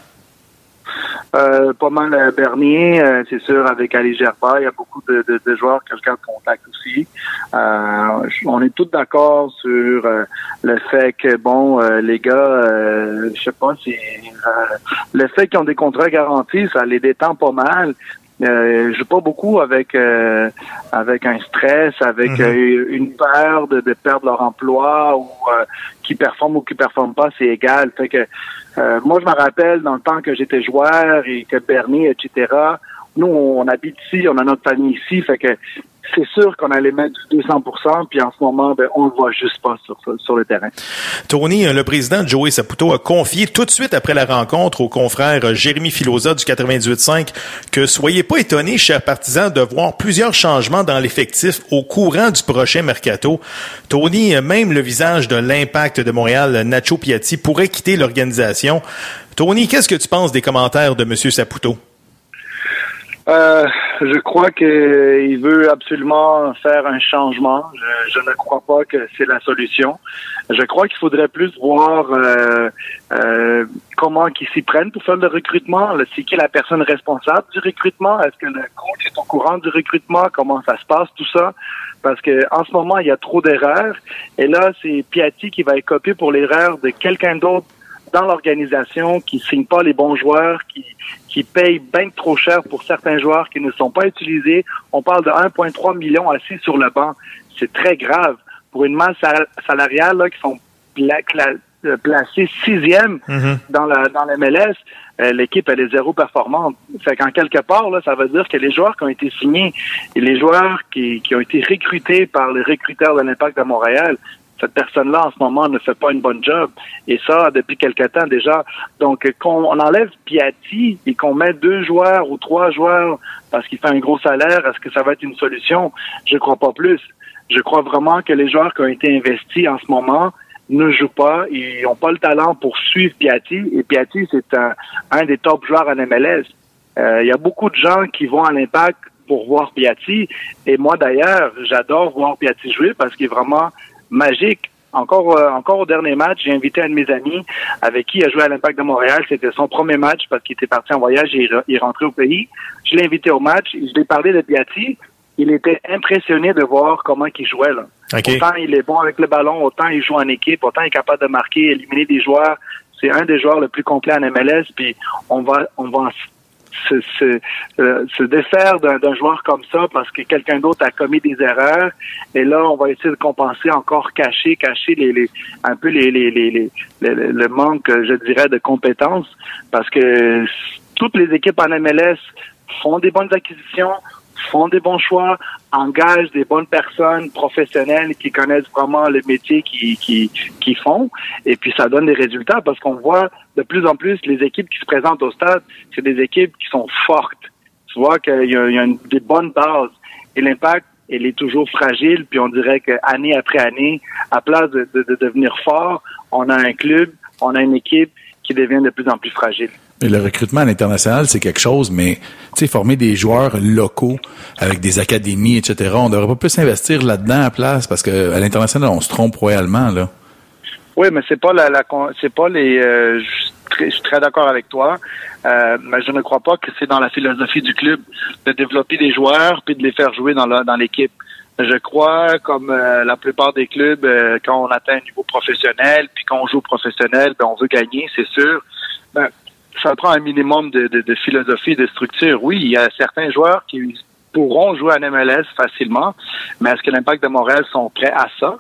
Euh, pas mal euh, Bernier, euh, c'est sûr, avec Ali Gerba. Il y a beaucoup de, de, de joueurs que je garde contact aussi. Euh, on est tous d'accord sur euh, le fait que, bon, euh, les gars, je sais pas si... le fait qu'ils ont des contrats garantis, ça les détend pas mal. Euh, je joue pas beaucoup avec euh, avec un stress, avec Mhm. euh, une peur de, de perdre leur emploi ou euh, qui performe ou qui performe pas, c'est égal. Fait que euh, moi, je me rappelle dans le temps que j'étais joueur et que Bernier, etc. Nous, on habite ici, on a notre famille ici, fait que c'est sûr qu'on allait mettre du 200%, puis en ce moment, ben, on le voit juste pas sur, sur le terrain. Tony, euh, le président Joey Saputo a confié tout de suite après la rencontre au confrère euh, Jérémy Filosa du 98.5 que soyez pas étonnés, chers partisans, de voir plusieurs changements dans l'effectif au courant du prochain mercato. Tony, euh, même le visage de l'impact de Montréal, Nacho Piatti, pourrait quitter l'organisation. Tony, qu'est-ce que tu penses des commentaires de M. Saputo? Euh, je crois qu'il veut absolument faire un changement. Je, je ne crois pas que c'est la solution. Je crois qu'il faudrait plus voir euh, euh, comment ils s'y prennent pour faire le recrutement. C'est qui la personne responsable du recrutement? Est-ce que le coach est au courant du recrutement? Comment ça se passe, tout ça? Parce que en ce moment, il y a trop d'erreurs. Et là, c'est Piatti qui va être copié pour l'erreur de quelqu'un d'autre dans l'organisation qui signe pas les bons joueurs, qui, qui paye bien trop cher pour certains joueurs qui ne sont pas utilisés. On parle de 1,3 million assis sur le banc. C'est très grave pour une masse sal- salariale là, qui sont pla- euh, placés sixième dans la dans la MLS. euh, L'équipe elle est zéro performante. Fait qu'en quelque part là, ça veut dire que les joueurs qui ont été signés et les joueurs qui, qui ont été recrutés par les recruteurs de l'Impact de Montréal cette personne-là, en ce moment, ne fait pas une bonne job. Et ça, depuis quelque temps déjà. Donc, qu'on on enlève Piatti et qu'on met deux joueurs ou trois joueurs parce qu'il fait un gros salaire, est-ce que ça va être une solution? Je crois pas plus. Je crois vraiment que les joueurs qui ont été investis en ce moment ne jouent pas, ils n'ont pas le talent pour suivre Piatti. Et Piatti, c'est un, un des top joueurs en MLS. Euh, Il y a beaucoup de gens qui vont à l'impact pour voir Piatti. Et moi, d'ailleurs, j'adore voir Piatti jouer parce qu'il est vraiment magique. Encore, euh, encore au dernier match, j'ai invité un de mes amis avec qui il a joué à l'Impact de Montréal. C'était son premier match parce qu'il était parti en voyage et il est rentré au pays. Je l'ai invité au match. Je lui ai parlé de Piatti. Il était impressionné de voir comment il jouait. Là. Autant il est bon avec le ballon, autant il joue en équipe, autant il est capable de marquer, éliminer des joueurs. C'est un des joueurs le plus complet en MLS. Puis on va, on va en se, se, euh, se défaire d'un joueur comme ça parce que quelqu'un d'autre a commis des erreurs. Et là on va essayer de compenser encore cacher cacher les, les un peu les, les, les, les- le, le manque je dirais de compétences. Parce que toutes les équipes en MLS font des bonnes acquisitions font des bons choix, engagent des bonnes personnes professionnelles qui connaissent vraiment le métier qu'ils qui, qui font, et puis ça donne des résultats parce qu'on voit de plus en plus les équipes qui se présentent au stade, c'est des équipes qui sont fortes. Tu vois qu'il y a, il y a une- des bonnes bases. Et l'impact, elle est toujours fragile, puis on dirait que année après année, à place de, de, de devenir fort, on a un club, on a une équipe qui devient de plus en plus fragile. Le recrutement à l'international, c'est quelque chose, mais tu former des joueurs locaux avec des académies, etc., on devrait pas plus investir là-dedans à place parce que à l'international, on se trompe royalement, là. Oui, mais c'est pas la, la c'est pas les. euh, je suis très- d'accord avec toi, euh, mais je ne crois pas que c'est dans la philosophie du club de développer des joueurs puis de les faire jouer dans la, dans l'équipe. Je crois, comme euh, la plupart des clubs, quand on atteint un niveau professionnel puis qu'on joue professionnel, ben on veut gagner, c'est sûr. Ben, ça prend un minimum de, de, de philosophie, de structure. Oui, il y a certains joueurs qui pourront jouer en MLS facilement, mais est-ce que l'impact de Montréal sont prêts à ça?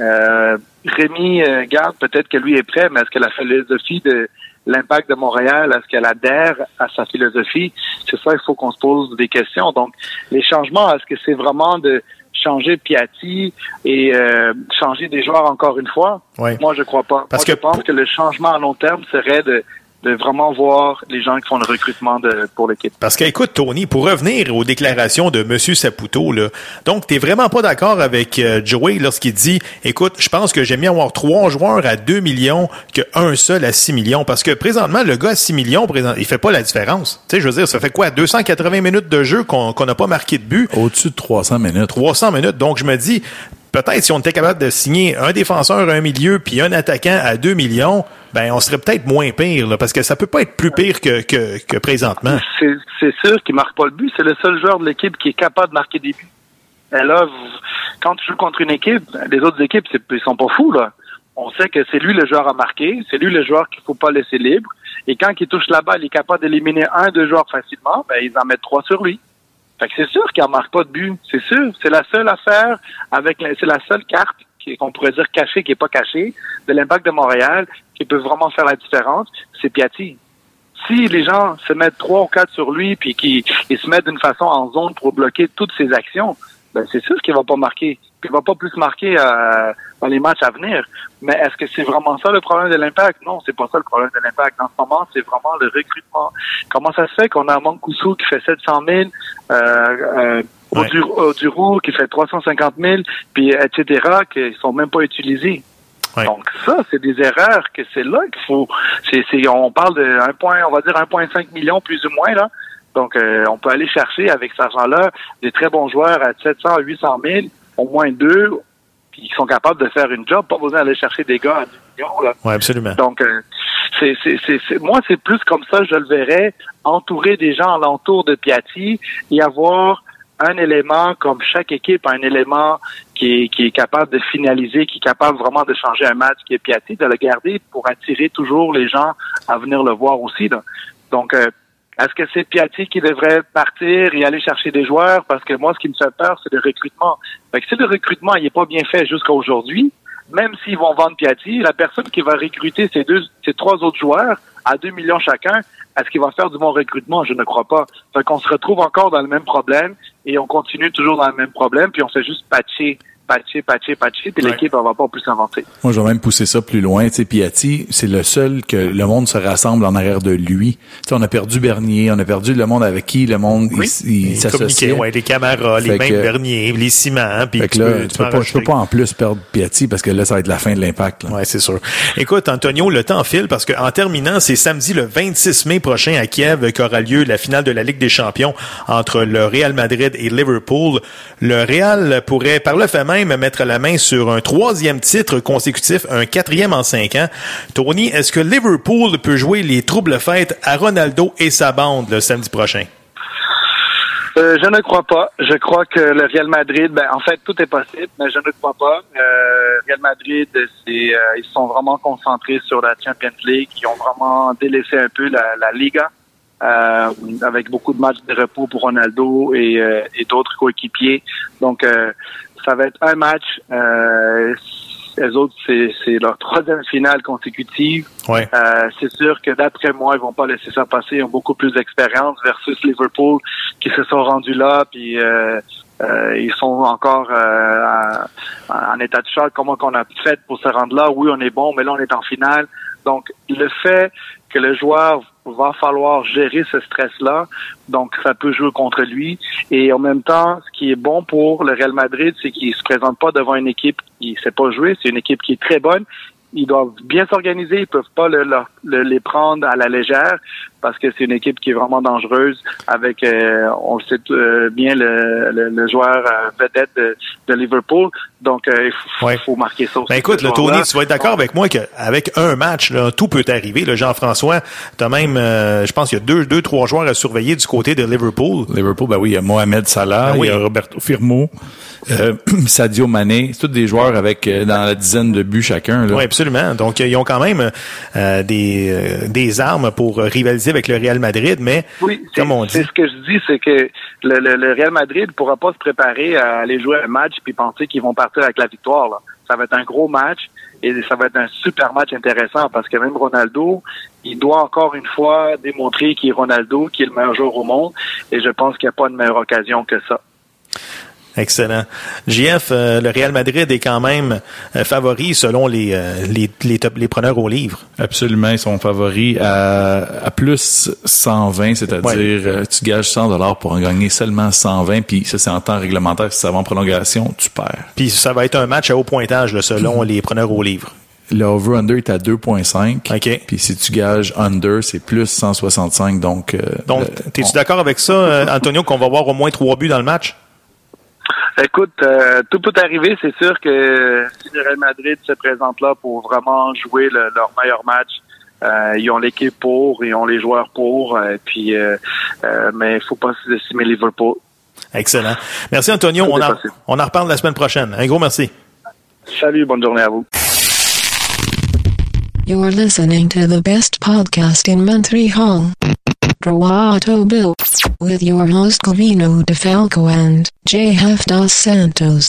Euh, Rémi euh, Garde, peut-être que lui est prêt, mais est-ce que la philosophie de l'impact de Montréal, est-ce qu'elle adhère à sa philosophie? C'est ça, il faut qu'on se pose des questions. Donc, les changements, est-ce que c'est vraiment de changer Piatti et euh, changer des joueurs encore une fois? Oui. Moi, je crois pas. Parce Moi, je que- pense que le changement à long terme serait de, de vraiment voir les gens qui font le recrutement de, pour l'équipe. Parce que, écoute, Tony, pour revenir aux déclarations de M. Saputo, là, donc, t'es vraiment pas d'accord avec euh, Joey lorsqu'il dit, écoute, je pense que j'aime mieux avoir trois joueurs à 2 millions qu'un seul à 6 millions. Parce que, présentement, le gars à 6 millions, présent, il fait pas la différence. Tu sais, je veux dire, ça fait quoi? 280 minutes de jeu qu'on qu'on n'a pas marqué de but? Au-dessus de 300 minutes. 300 minutes. Donc, je me dis, peut-être si on était capable de signer un défenseur, un milieu, puis un attaquant à 2 millions, ben, on serait peut-être moins pire, parce que ça peut pas être plus pire que, que, présentement. C'est sûr qu'il marque pas le but. C'est le seul joueur de l'équipe qui est capable de marquer des buts. Et là, quand tu joues contre une équipe, les autres équipes, ils sont pas fous, là. On sait que c'est lui le joueur à marquer, c'est lui le joueur qu'il faut pas laisser libre. Et quand il touche la balle, il est capable d'éliminer un, deux joueurs facilement, ben, ils en mettent trois sur lui. Fait que c'est sûr qu'il en marque pas de but. C'est sûr. C'est la seule affaire avec, la- c'est la seule carte qu'on pourrait dire cachée, qui est pas cachée, de l'impact de Montréal, qui peut vraiment faire la différence, c'est Piatti si les gens se mettent trois ou quatre sur lui puis qu'ils ils se mettent d'une façon en zone pour bloquer toutes ses actions, ben c'est sûr qu'il va pas marquer. Il va pas plus marquer euh, dans les matchs à venir. Mais est-ce que c'est vraiment ça le problème de l'impact? Non, c'est pas ça le problème de l'impact. En ce moment, c'est vraiment le recrutement. Comment ça se fait qu'on a un Mancuso qui fait 700 000, euh, euh, Ouais. Oduro qui fait 350 000, puis etc., qui sont même pas utilisés. Ouais. Donc ça, c'est des erreurs que c'est là qu'il faut. C'est, on parle de un point, on va dire 1,5 million plus ou moins là. Donc euh, on peut aller chercher avec cet argent-là des très bons joueurs à 700, 800 000, au moins deux, puis qui sont capables de faire une job. Pas besoin d'aller chercher des gars à 10 millions là. Oui, absolument. Donc, euh, c'est, c'est, c'est, c'est- moi, c'est plus comme ça, je le verrais, entourer des gens alentour de Piatti et avoir un élément, comme chaque équipe a un élément qui est, qui est capable de finaliser, qui est capable vraiment de changer un match, qui est Piatti, de le garder pour attirer toujours les gens à venir le voir aussi. là. Donc, euh, est-ce que c'est Piatti qui devrait partir et aller chercher des joueurs? Parce que moi, ce qui me fait peur, c'est le recrutement. Fait que si le recrutement n'est pas bien fait jusqu'à aujourd'hui, même s'ils vont vendre Piatti, la personne qui va recruter ces deux, ces trois autres joueurs à 2 millions chacun, est-ce qu'il va faire du bon recrutement? Je ne crois pas. Fait qu'on se retrouve encore dans le même problème et on continue toujours dans le même problème, puis on fait juste patcher, patcher, patcher, patcher, puis Ouais. l'équipe, elle va pas plus s'inventer. Moi, je vais même pousser ça plus loin. Tu sais, Piatti, c'est le seul que le monde se rassemble en arrière de lui. Tu sais, on a perdu Bernier, on a perdu le monde avec qui le monde il- il, Les ouais, caméras, les que- Bernier, les ciments, hein, puis Fait que tu là, peux- tu, peux peux pas, peux pas en plus perdre Piatti parce que là, ça va être la fin de l'impact. Ouais, c'est sûr. Écoute, Antonio, le temps file parce qu'en terminant, c'est samedi le 26 mai prochain à Kiev qu'aura lieu la finale de la Ligue des Champions entre le Real Madrid et Liverpool. Le Real pourrait par le fait même mettre la main sur un troisième titre consécutif, un quatrième en cinq ans. Tony, est-ce que Liverpool peut jouer les troubles fêtes à Ronaldo et sa bande le samedi prochain? Euh, je ne crois pas. Je crois que le Real Madrid, ben, en fait, tout est possible, mais je ne crois pas. Euh, Real Madrid, c'est, euh, ils sont vraiment concentrés sur la Champions League. Ils ont vraiment délaissé un peu la, Liga, euh, avec beaucoup de matchs de repos pour Ronaldo et, euh, et d'autres coéquipiers. Donc, ça va être un match. Euh, les autres, c'est, c'est leur troisième finale consécutive. Ouais. Euh, c'est sûr que d'après moi, ils vont pas laisser ça passer. Ils ont beaucoup plus d'expérience versus Liverpool qui se sont rendus là, puis euh, euh, ils sont encore euh, en, en état de choc. Comment qu'on a fait pour se rendre là Oui, on est bon, mais là on est en finale. Donc le fait que le joueur va falloir gérer ce stress-là, donc ça peut jouer contre lui. Et en même temps, ce qui est bon pour le Real Madrid, c'est qu'il se présente pas devant une équipe qui sait pas jouer. C'est une équipe qui est très bonne ils doivent bien s'organiser, ils peuvent pas le, le- le- les prendre à la légère parce que c'est une équipe qui est vraiment dangereuse avec, euh, on le sait euh, bien, le, le, le joueur euh, vedette de, de Liverpool. Donc, euh, il faut, Ouais. faut marquer ça aussi. Ben écoute, le. Tony, tu vas être d'accord avec moi qu'avec un match, là, tout peut arriver. Le Jean-François, t'as même, euh, je pense qu'il y a deux, deux, trois joueurs à surveiller du côté de Liverpool. Liverpool, ben oui, il y a Mohamed Salah, Ben oui. il y a Roberto Firmo, euh, <clears throat> Sadio Mané, c'est tous des joueurs avec euh, dans la dizaine de buts chacun. Là. Oui, absolument. Donc, ils ont quand même euh, des, euh, des armes pour rivaliser avec le Real Madrid, mais Oui, c'est comme on dit, c'est ce que je dis, c'est que le, le, le Real Madrid pourra pas se préparer à aller jouer un match puis penser qu'ils vont partir avec la victoire. Là. ça va être un gros match et ça va être un super match intéressant parce que même Ronaldo, il doit encore une fois démontrer qu'il est Ronaldo, qu'il est le meilleur joueur au monde et je pense qu'il n'y a pas de meilleure occasion que ça. Excellent. JF, euh, le Real Madrid est quand même euh, favori selon les, euh, les, les, top- les preneurs au livre. Absolument, ils sont favoris à, à plus 120, c'est-à-dire Ouais. euh, tu gages 100 dollars pour en gagner seulement 120, puis ça c'est en temps réglementaire, si ça va en prolongation, tu perds. Puis ça va être un match à haut pointage là, selon les preneurs au livre. Le over-under est à 2.5. OK. Puis si tu gages under, c'est plus 165. Donc, euh, Donc, t'es-tu on- d'accord avec ça, Antonio, qu'on va voir au moins trois buts dans le match? Écoute, euh, tout peut arriver. C'est sûr que si le Real Madrid se présente là pour vraiment jouer le- leur meilleur match, euh, ils ont l'équipe pour, ils ont les joueurs pour. euh, puis, euh, euh, mais il faut pas sous-estimer Liverpool. Excellent. Merci, Antonio. Tout On en, on en reparle la semaine prochaine. Un gros merci. Salut, bonne journée à vous. You're listening to the best podcast in Montreal. Droito Bill. With your host Covino DeFalco and JF Dos Santos.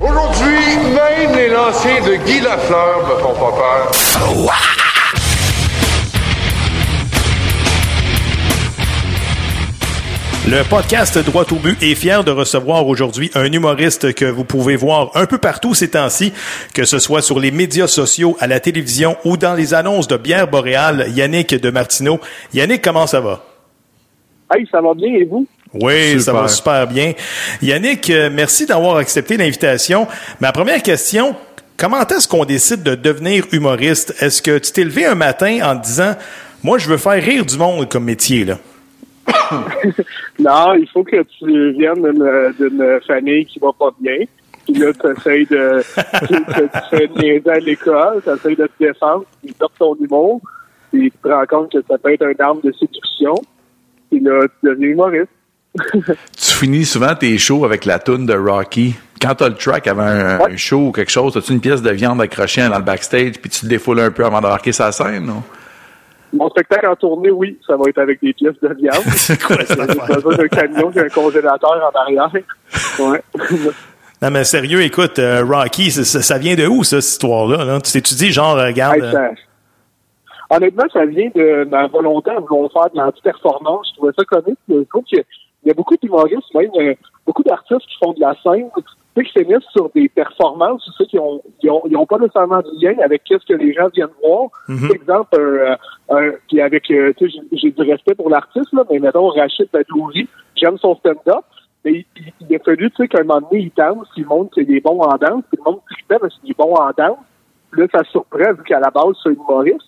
Aujourd'hui, même les lancers de Guy Lafleur me font Le podcast Droit au but est fier de recevoir aujourd'hui un humoriste que vous pouvez voir un peu partout ces temps-ci, que ce soit sur les médias sociaux, à la télévision ou dans les annonces de bière boréale, Yannick de Martineau. Yannick, comment ça va? Hey, ça va bien et vous? Oui, ça va super bien. Yannick, euh, merci d'avoir accepté l'invitation. Ma première question, comment est-ce qu'on décide de devenir humoriste? Est-ce que tu t'es levé un matin en te disant, moi, je veux faire rire du monde comme métier, là? <coughs> Non, il faut que tu viennes d'une famille qui va pas bien. Puis là, tu essaies de, tu, tu, tu fais de niaiser à l'école, tu essaies de te défendre, tu sortes ton humour, puis tu te rends compte que ça peut être un arme de séduction. Puis là, tu deviens humoriste. <laughs> tu finis souvent tes shows avec la toune de Rocky. Quand t'as le track avant un, un show ou quelque chose, as-tu une pièce de viande accrochée dans le backstage puis tu te défoules un peu avant d'embarquer sa scène, non? Mon spectacle en tournée, oui, ça va être avec des pièces de viande. <laughs> C'est quoi cette J'ai besoin d'un camion qui a un congélateur en arrière. Ouais. <laughs> Non, mais sérieux, écoute, euh, Rocky, ça, ça- ça vient de où, ça, cette histoire-là? Là? Tu dit, genre, euh, regarde... Hey, ça- Honnêtement, ça vient de ma volonté à vouloir faire de l'anti-performance. Je trouvais ça comique. Je trouve qu'il y a beaucoup d'humoristes, même euh, beaucoup d'artistes qui font de la scène, tu sais, qui finissent sur des performances, tu sais, qui ont, qui ont, ils ont pas nécessairement de lien avec qu'est-ce que les gens viennent voir. Mhm. Par exemple, un, un, puis avec, euh, tu sais, j'ai- du respect pour l'artiste, là, mais mettons, Rachid Badouri, j'aime son stand-up, mais il, il- il a fallu, tu sais, qu'à un moment donné, il danse, il montre qu'il est bon en danse, puis le monde trippait parce qu'il est bon en danse. Puis là, ça surprend, vu qu'à la base, c'est un humoriste.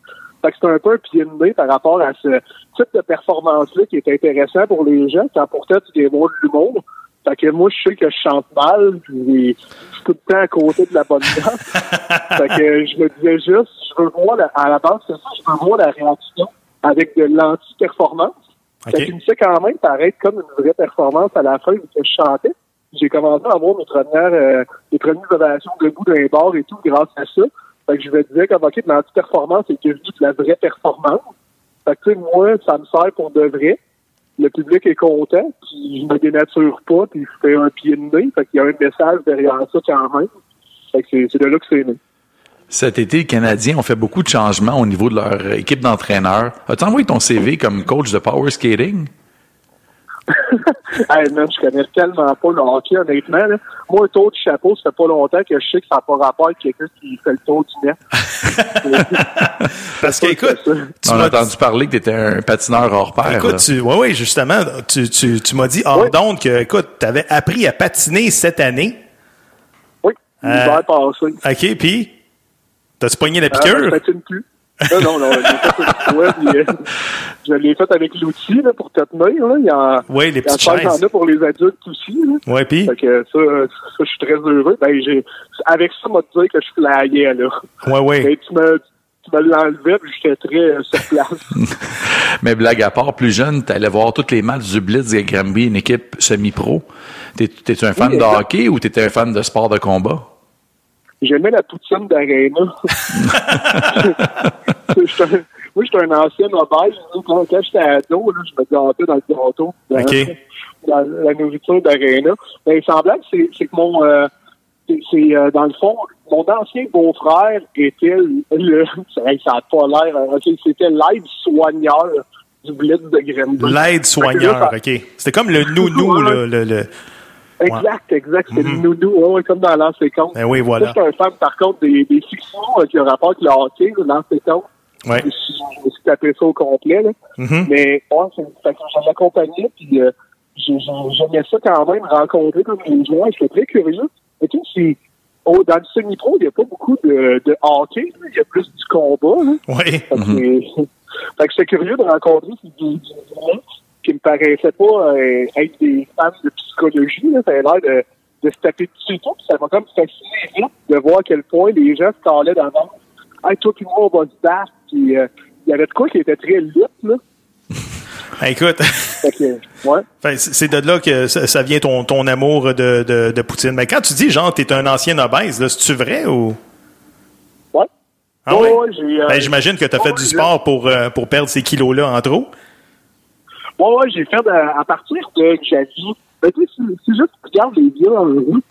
Fait que c'est un peu un pied de nez par rapport à ce type de performance-là qui est intéressant pour les gens, quand pourtant tu viens voir de l'humour. Fait que moi, je sais que je chante mal, puis je suis tout le temps à côté de la bonne note. <laughs> fait que je me disais juste, je veux voir, la- à la base, c'est ça, je veux voir la réaction avec de l'anti-performance. OK. Fait qu'il me fait quand même paraître comme une vraie performance à la fin que je chantais. J'ai commencé à avoir mes premières, euh, mes premières ovations debout d'un bar et tout grâce à ça. Fait que je me disais comme, OK, l'anti-performance est devenu de la vraie performance. Fait que, tu sais, moi, ça me sert pour de vrai. Le public est content, puis je me dénature pas, puis je fais un pied de nez. Fait qu'il y a un message derrière ça quand même. Fait que c'est de là que c'est né. Cet été, les Canadiens ont fait beaucoup de changements au niveau de leur équipe d'entraîneurs. As-tu envoyé ton CV comme coach de power skating? <laughs> hey, man, je connais tellement pas le hockey, honnêtement. Là. Moi, un tour de chapeau, ça fait pas longtemps que je sais que ça n'a pas rapport avec quelqu'un qui fait le tour du net. <laughs> Parce que, écoute, tu On a m'as entendu parler que tu étais un patineur hors pair. là. Écoute, tu, ouais, ouais, justement, tu, tu, tu m'as dit hors d'onde que, écoute, tu avais appris à patiner cette année. Oui, l'hiver passé. OK, puis, t'as-tu pogné la ben, piqûre? je patine plus. Non, non, non, je l'ai fait avec l'outil là, pour te tenir. Là. Il y en, Oui, les petites a- il y en a pour les adultes aussi. Là. Ouais, puis? Fait que ça, ça, je suis très heureux. Ben, j'ai, avec ça, m'a dit que je flyais, là. Ouais, ouais. Ben, tu me, tu me l'enlevais, puis j'étais très euh, sur place. <laughs> Mais blague à part, plus jeune, tu allais voir tous les matchs du Blitz et Granby, une équipe semi-pro. T'es- T'es-tu un fan Oui, de hockey ou t'étais un fan de sport de combat? J'aimais la poutine d'Arena. <laughs> Moi, j'étais un ancien obèse. Quand, quand j'étais ado, là, je me gâtais dans le gâteau. Dans, la nourriture d'Arena. Ben, semblable, c'est c'est que mon... euh, c'est euh, dans le fond, mon ancien beau-frère était le... <laughs> ça n'a pas l'air... hein, C'était l'aide-soigneur du blitz de Grenby. L'aide-soigneur, OK. C'était comme le nounou, là. Le, le- Exact, exact. C'est le nounou, ouais, comme dans l'ancien compte. Ben oui, voilà. Je suis un fan, par contre, des, des fictions euh, qui ont rapport avec le hockey, là, l'ancien compte. Ouais. Je je me suis tapé ça au complet, là. Mhm. Mais, ouais, c'est- fait que je l'accompagnais, puis euh, j'ai- j'ai- j'aimais ça quand même, rencontrer comme les joueurs. J'étais très curieux. Et tu sais, c'est- oh, dans le semi-pro, il n'y a pas beaucoup de, de hockey, là. il y a plus du combat. Là. Oui. Fait que, c'est- <laughs> fait que j'étais curieux de rencontrer ces deux gens qui me paraissaient pas euh, être des fans de psychologie. Là. Ça avait l'air de, de se taper dessus et tout. Puis ça m'a comme fasciné de voir à quel point les gens se parlaient d'avance. Hey, toi puis moi, on va se battre. Puis euh, il y avait de quoi qui était très lit, là. <laughs> Écoute, ouais. C'est de là que ça, vient ton, ton amour de, de, de Poutine. Mais quand tu dis, genre, t'es un ancien obèse, là, c'est-tu vrai ou... Ouais. Ah Ouais, ouais? euh, Ben, J'imagine que t'as fait du sport pour, pour perdre ces kilos-là en trop. Ouais, ouais, j'ai fait de- à partir de j'avais. Ben, tu sais, c'est c'est juste tu regardes les vieux en rue.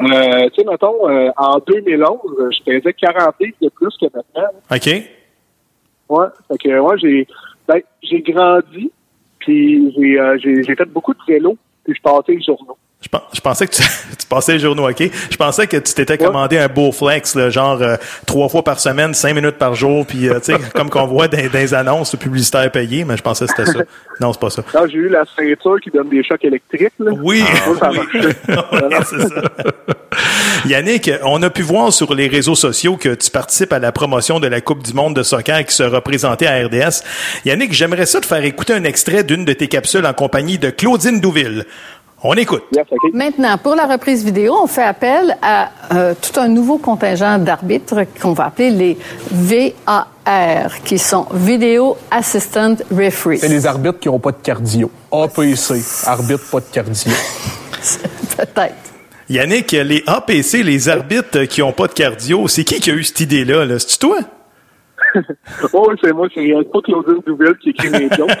Euh, tu sais, mettons, euh, en 2011, euh, je pesais 40 livres de plus que maintenant. OK? Ouais. Fait que, ouais, j'ai, ben, j'ai grandi, puis j'ai, euh, j'ai, j'ai fait beaucoup de vélo, puis je passais les journaux. Je, je pensais que tu, <laughs> tu passais les journaux, OK? Je pensais que tu t'étais commandé un beau flex, là, genre euh, trois fois par semaine, cinq minutes par jour, puis euh, tu sais, <laughs> comme qu'on voit dans, dans les annonces publicitaires payées, mais je pensais que c'était ça. <laughs> Non, c'est pas ça. J'ai eu la ceinture qui donne des chocs électriques, là. Oui, ça. Ouais, c'est ça. Yannick, on a pu voir sur les réseaux sociaux que tu participes à la promotion de la Coupe du monde de soccer qui sera présentée à RDS. Yannick, j'aimerais ça te faire écouter un extrait d'une de tes capsules en compagnie de Claudine Douville. On écoute. Maintenant, pour la reprise vidéo, on fait appel à euh, tout un nouveau contingent d'arbitres qu'on va appeler les VAR, qui sont Video Assistant Referees. C'est les arbitres qui n'ont pas de cardio. APC, arbitre pas de cardio. <laughs> Peut-être. Yannick, les APC, les arbitres qui ont pas de cardio, c'est qui qui a eu cette idée-là? -là? C'est-tu toi? <laughs> Oh, oui, c'est moi, c'est pas Claudine Douville qui écrit mes jokes. <laughs>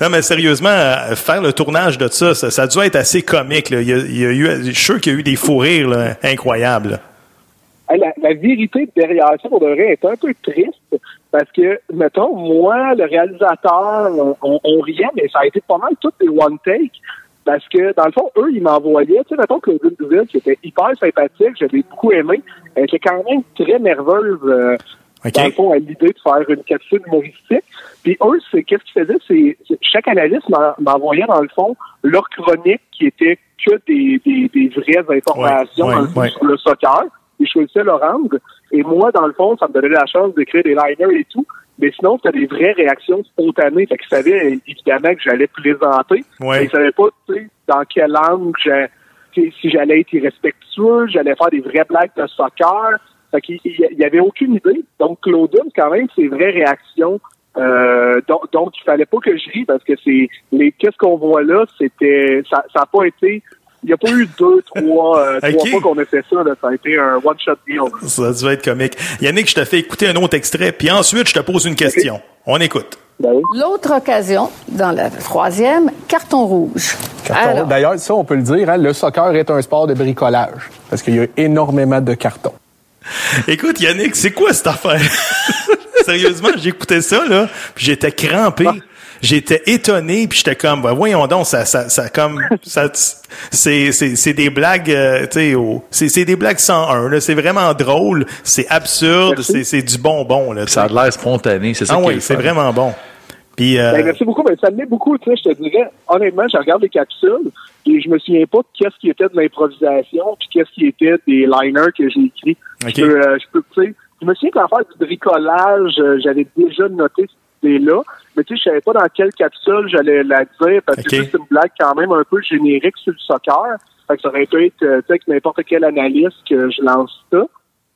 Non, mais sérieusement, euh, faire le tournage de ça, ça, dû être assez comique. Il, y a, eu, je suis sûr qu'il y a eu des fous rires incroyables. La, vérité derrière ça, pour vrai, est un peu triste parce que, mettons, moi, le réalisateur, on, riait, mais ça a été pas mal tout des one take. Parce que, dans le fond, eux, ils m'envoyaient, tu sais, mettons Claudine Douville, qui était hyper sympathique, j'avais beaucoup aimé, elle était quand même très nerveuse, euh, dans le fond, à l'idée de faire une capsule humoristique. Puis eux, c'est qu'est-ce qu'ils faisaient, c'est chaque analyste m'en- m'envoyait, dans le fond, leur chronique qui était que des, des, des vraies informations Ouais, ouais, ouais. sur le soccer. Ils choisissaient leur angle. Et moi, dans le fond, ça me donnait la chance d'écrire des liners et tout. Mais sinon, c'était des vraies réactions spontanées. Fait qu'ils savaient évidemment que j'allais plaisanter. Ouais. Mais ils savaient pas, tu sais, dans quelle angle si j'allais être irrespectueux, j'allais faire des vraies blagues de soccer. Fait qu'il il y avait aucune idée. Donc, Claudine, quand même, ses vraies réactions. Euh, donc, donc, il fallait pas que je rie parce que c'est les qu'est-ce qu'on voit là, c'était ça n'a pas été il n'y a pas eu deux, trois, euh, <laughs> trois fois qu'on a fait ça. Là. Ça a été un one-shot deal. Ça a dû être comique. Yannick, je te fais écouter un autre extrait, puis ensuite, je te pose une question. On écoute. L'autre occasion, dans la troisième, carton rouge. D'ailleurs, ça, on peut le dire, hein, le soccer est un sport de bricolage parce qu'il y a énormément de cartons. Écoute, Yannick, c'est quoi cette affaire? <laughs> Sérieusement, j'écoutais ça, là, puis j'étais crampé. J'étais étonné, puis j'étais comme, ben, voyons donc, ça, ça, ça comme, <laughs> ça, c'est, c'est, c'est des blagues, euh, tu sais, c'est, c'est des blagues 101, là. C'est vraiment drôle, c'est absurde, c'est, c'est du bonbon, là. Ça a l'air spontané, c'est ça Ah oui, c'est vraiment bon. Puis, euh, Ben, merci beaucoup. Ben, ça me met beaucoup. Tu sais, je te dirais, honnêtement, je regarde les capsules et je me souviens pas de qu'est-ce qui était de l'improvisation puis qu'est-ce qui était des liners que j'ai écrits. Je peux, euh, je peux, tu sais, je me souviens qu'en faire du bricolage, euh, j'avais déjà noté cette idée-là, mais tu sais, je savais pas dans quelle capsule j'allais la dire parce que c'est une blague quand même un peu générique sur le soccer. Fait que ça aurait pu être, euh, tu sais, avec n'importe quel analyste que je lance ça.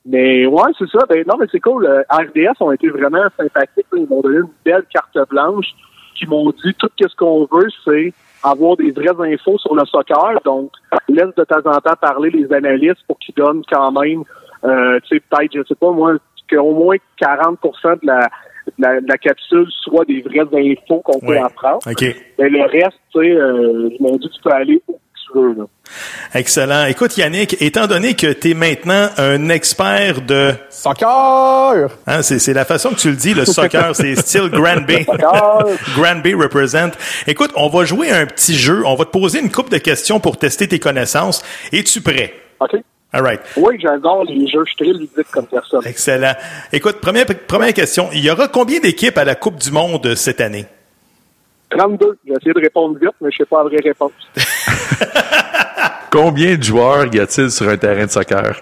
Mais ouais, c'est ça. Ben non, mais c'est cool. Euh, RDS ont été vraiment sympathiques. Ils m'ont donné une belle carte blanche qui m'ont dit tout ce qu'on veut, c'est avoir des vraies infos sur le soccer. Donc, laisse de temps en temps parler les analystes pour qu'ils donnent quand même euh, tu sais, peut-être, je sais pas moi, qu'au moins 40 de la, de la, de la capsule soit des vraies infos qu'on peut apprendre. OK. Mais le reste, tu sais, euh, ils m'ont dit tu peux aller Là. Excellent. Écoute, Yannick, étant donné que tu es maintenant un expert de... Soccer! Hein, c'est, c'est la façon que tu le dis, le soccer, <laughs> c'est style Granby. <laughs> Granby represent. Écoute, on va jouer à un petit jeu. On va te poser une couple de questions pour tester tes connaissances. Es-tu prêt? OK. All right. Oui, j'adore les jeux. Je suis très ludique comme personne. Excellent. Écoute, première, première question. Il y aura combien d'équipes à la Coupe du Monde cette année? 32. J'ai essayé de répondre vite, mais je sais pas la vraie réponse. <laughs> <laughs> Combien de joueurs y a-t-il sur un terrain de soccer?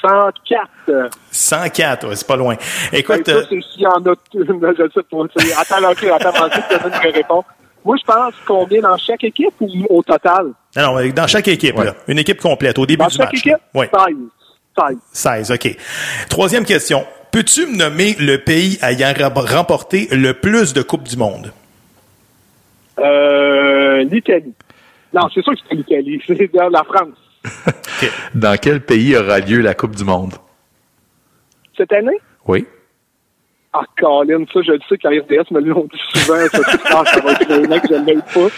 104. euh, 104, ouais, c'est pas loin. Écoute, ben, ça, c'est s'il y en a... <laughs> je sais pas. Attends, OK, attends, attends, je réponse. Moi, je pense combien dans chaque équipe ou au total? non, non, dans chaque équipe, là, une équipe complète, au début Dans du chaque match. équipe? Oui. 16. 16. 16, OK. Troisième question. Peux-tu me nommer le pays ayant remporté le plus de Coupes du Monde? Euh, L'Italie. Non, c'est sûr que c'est l'Italie. <laughs> C'est dans la France. Dans quel pays aura lieu la Coupe du Monde? Cette année? Oui. Ah, Colin, ça, je le sais qu'à RDS me l'ont dit souvent. Ça, Ah, ça va être un mec que je l'aide pas.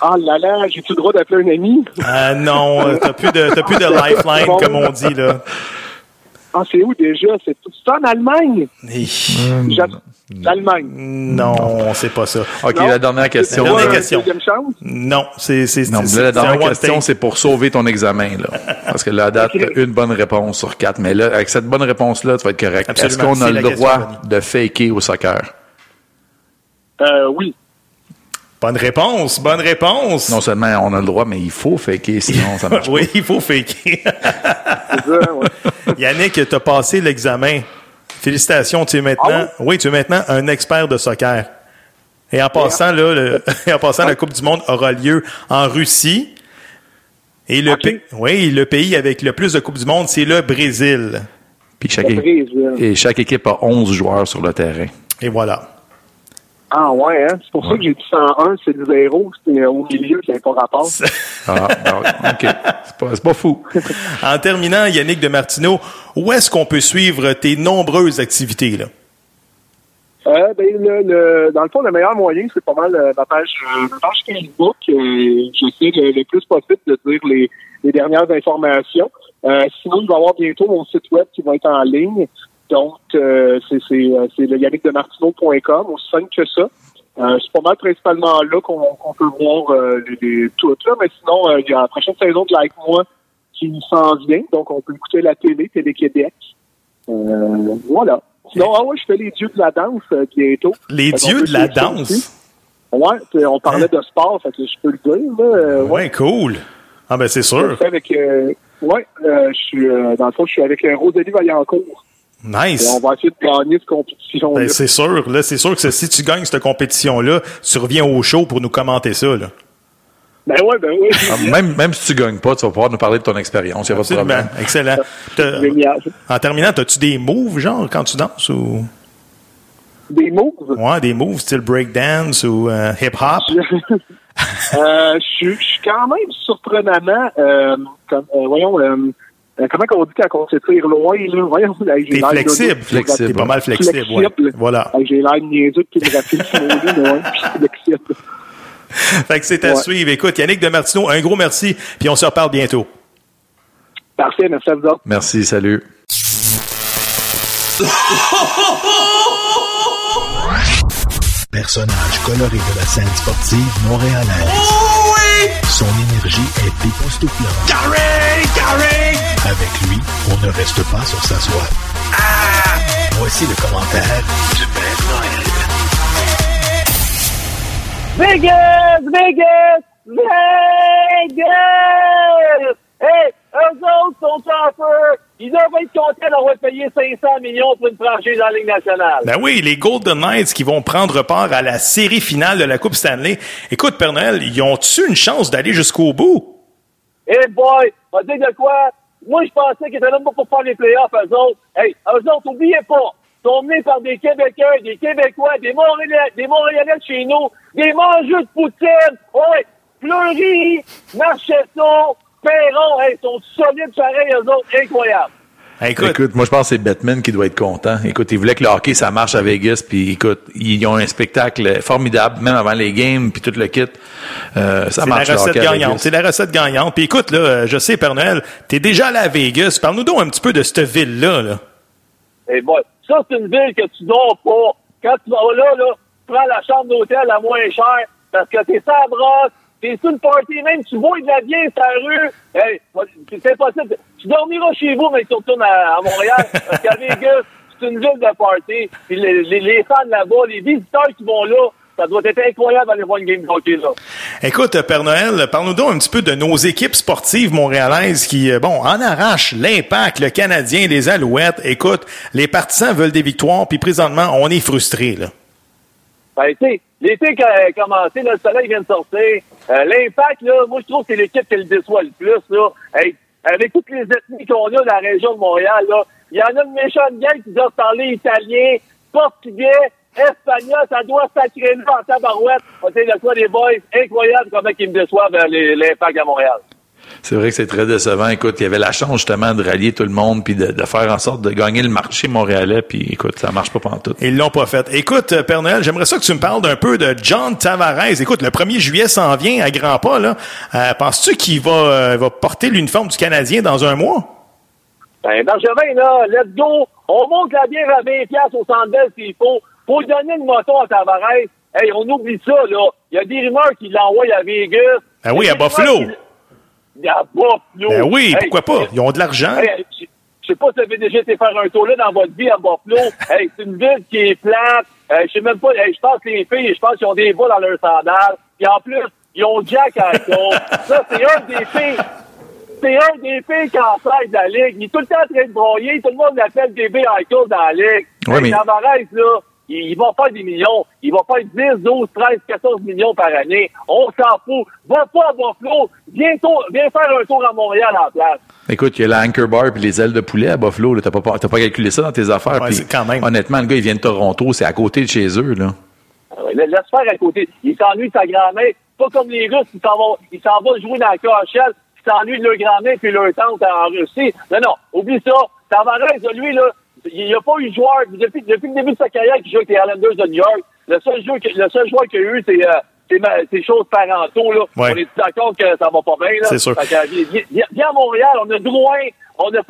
Ah là là, j'ai-tu le droit d'appeler un ami? Ah non, euh, t'as plus de, t'as plus de <laughs> lifeline, comme on dit, là. Ah, c'est où déjà? C'est c'est en Allemagne? J'a- L'Allemagne. Non, c'est pas ça. OK, Non. la dernière question. La dernière question. Deuxième chance? Non, c'est, c'est, Non, là, la dernière question, c'est pour sauver ton examen, là. Parce que la date, Ok. t'as une bonne réponse sur quatre. Mais là, avec cette bonne réponse-là, tu vas être correct. Est-ce qu'on a le question, droit de faker au soccer? Euh, oui. Bonne réponse, bonne réponse. Non seulement on a le droit, mais il faut faker, sinon ça marche <laughs> oui, il faut faker. C'est ça, ouais. <laughs> Yannick, t'as passé l'examen. Félicitations, tu es maintenant, Ah oui, tu es maintenant un expert de soccer. Et en passant, là, le- <laughs> et en passant, la Coupe du Monde aura lieu en Russie. Et le, Ok. pays, oui, le pays avec le plus de Coupes du Monde, c'est le Brésil. Puis chaque, Le Brésil. et chaque équipe a 11 joueurs sur le terrain. Et voilà. Ah ouais, hein? C'est pour ça que j'ai dit 101, c'est le zéro. C'est au milieu qui n'a pas rapport. <laughs> Ah, non, OK. C'est pas, pas fou. En terminant, Yannick de Martineau, où est-ce qu'on peut suivre tes nombreuses activités, là? Euh, ben, le, le- dans le fond, le meilleur moyen, c'est pas mal euh, ma page, euh, Facebook. Euh, J'essaie le, le plus possible de dire les, les dernières informations. Euh, sinon, il va y avoir bientôt mon site web qui va être en ligne. Donc, euh, c'est euh, c'est le yannickdemartineau.com, aussi simple que ça. Euh, c'est pas mal principalement là qu'on peut voir euh, les, les- tout. Là, mais sinon, euh, il y a la prochaine saison de Like Moi qui s'en vient. Donc, on peut écouter la télé, Télé-Québec. Euh, voilà. Sinon, ah ouais, je fais les dieux de la danse euh, bientôt. Les Fait dieux de la danse? aussi. Ouais, on parlait de sport, fait que je peux le dire. Là, ouais. Ouais, cool. Ah ben c'est sûr. avec, euh, ouais, euh, je suis, euh, dans le fond, je suis avec Rosalie Vaillancourt. Et Nice. on va essayer de gagner cette compétition. Ben, c'est sûr, là, c'est sûr que si tu gagnes cette compétition-là, tu reviens au show pour nous commenter ça, là. Ben ouais, ben oui. Ah, Même, même si tu gagnes pas, tu vas pouvoir nous parler de ton expérience. Il n'y a pas de Absolument. problème. Excellent. <laughs> T'as- Génial. En terminant, as-tu des moves, genre, quand tu danses ou? Des moves? Ouais, des moves style breakdance ou euh, hip-hop? <laughs> euh, je suis quand même surprenamment, euh, comme, euh, voyons, euh, comment on dit quand on s'étire loin, là? Voyons, là, j'ai T'es flexible. Flexible, T'es pas mal flexible, ouais. Flexible. Voilà. J'ai l'air de niaiseux <laughs> puis de rapide ce mot-là, mais ouais, je suis flexible. Fait que c'est à Ouais. suivre. Écoute, Yannick de Martineau, un gros merci, puis on se reparle bientôt. Parfait, merci à vous autres. Merci, salut. Personnage coloré de la scène sportive montréalaise. Son énergie est époustouflante. Avec lui, on ne reste pas sur sa soie. Voici le commentaire du Père Noël. Vegas! Vegas! Vegas! Hey, eux autres sont en feu! Ils doivent être contents d'avoir payé 500 millions pour une franchise en Ligue nationale. Ben oui, les Golden Knights qui vont prendre part à la série finale de la Coupe Stanley. Écoute, Père Noël, ils ont-tu une chance d'aller jusqu'au bout? Hey boy, on dire de quoi? Moi, je pensais qu'ils étaient là pour faire les playoffs, eux autres. Hey, eux autres, oubliez pas, sont menés par des Québécois, des Québécois, des Montréalais, des Montréalais de chez nous, des mangeux de poutine. Ouais, Fleury, Marchesso, Perron, hey, ils sont solides pareil, eux autres, incroyables. Écoute, moi je pense que c'est Batman qui doit être content. Écoute, il voulait que le hockey ça marche à Vegas, puis écoute, ils ont un spectacle formidable, même avant les games, puis tout le kit. Euh, ça c'est marche la le recette gagnante. C'est la recette gagnante. Puis écoute, là, je sais, Père Noël, t'es déjà allé à Vegas. Parle-nous donc un petit peu de cette ville-là. Là. Et bon, ça, c'est une ville que tu dors pas. Quand tu vas là, là, tu prends la chambre d'hôtel la moins chère parce que t'es sans brosse, t'es sur le party, même tu vois de la bière sur la rue. Hey, c'est impossible. Tu dormiras chez vous, mais tu retournes à, à Montréal <laughs> parce qu'à Vegas, c'est une ville de party. Puis les, les, les fans là-bas, les visiteurs qui vont là, ça doit être incroyable d'aller voir une game de hockey là. Écoute, Père Noël, parle-nous donc un petit peu de nos équipes sportives montréalaises qui, euh, bon, en arrachent l'impact, le Canadien, les Alouettes. Écoute, les partisans veulent des victoires, puis présentement, on est frustrés, là. Ben, l'été qui a commencé, là, le soleil vient de sortir. Euh, L'impact, là, moi, je trouve que c'est l'équipe qui le déçoit le plus, là. Avec toutes les ethnies qu'on a dans la région de Montréal, là, il y en a une méchante gang qui doit parler italien, portugais, espagnol, ça doit sacrer là en tabarouette. On sait de quoi, les boys, incroyable comment ils me déçoivent euh, l'impact à Montréal. C'est vrai que c'est très décevant. Écoute, il y avait la chance justement de rallier tout le monde puis de, de faire en sorte de gagner le marché montréalais. Puis écoute, ça marche pas pendant tout. Ils l'ont pas fait. Écoute, euh, Père Noël, j'aimerais ça que tu me parles d'un peu de John Tavares. Écoute, le 1er juillet s'en vient à grands pas, là. Euh, Penses-tu qu'il va, euh, va porter l'uniforme du Canadien dans un mois? Ben, Bergevin, là, let's go. On monte la bière à 20 piastres au centre Bell s'il faut. Faut donner le moton à Tavares. Hey, on oublie ça, là. Il y a des rumeurs qui l'envoient à Vegas. Ben oui, Il y a Buffalo. Ben oui, Hey, pourquoi pas? Ils ont de l'argent. Hey, je sais pas si vous avez déjà été faire un tour là dans votre vie à Buffalo. <laughs> hey, c'est une ville qui est plate. Euh, je sais même pas, hey, je pense que les filles, je pense qu'ils ont des bas dans leurs sandales. Puis en plus, ils ont Jack à. <laughs> Ça, c'est un des filles. C'est un des filles qui en de la Ligue. Il est tout le temps en train de broyer. Tout le monde l'appelle bébé Michael dans la Ligue. Ouais, Hey, mais- là, il, il va faire des millions. Il va faire 10, 12, 13, 14 millions par année. On s'en fout. Va pas à Buffalo. Viens, faire un tour à Montréal en place. Écoute, il y a la anchor bar puis les ailes de poulet à Buffalo. T'as pas, pas calculé ça dans tes affaires. Ouais, quand même. Honnêtement, le gars, il vient de Toronto. C'est à côté de chez eux. là. Ah Laisse faire à côté. Il s'ennuie de sa grand-mère. Pas comme les Russes qui s'en vont, ils s'en vont jouer dans la KHL, qui s'ennuient de leur grand-mère puis leur tante en Russie. Non, non, oublie ça. Tavares, lui, là, il n'y a pas eu de joueur. Depuis, depuis le début de sa carrière qu'il joue avec les Islanders de New York, le seul, joueur que- le seul joueur qu'il y a eu, c'est, euh, c'est, ma- c'est choses parentaux, là. Ouais. On est d'accord que ça va pas bien, là? C'est sûr. Que, viens, à Montréal, on a Drouin, on a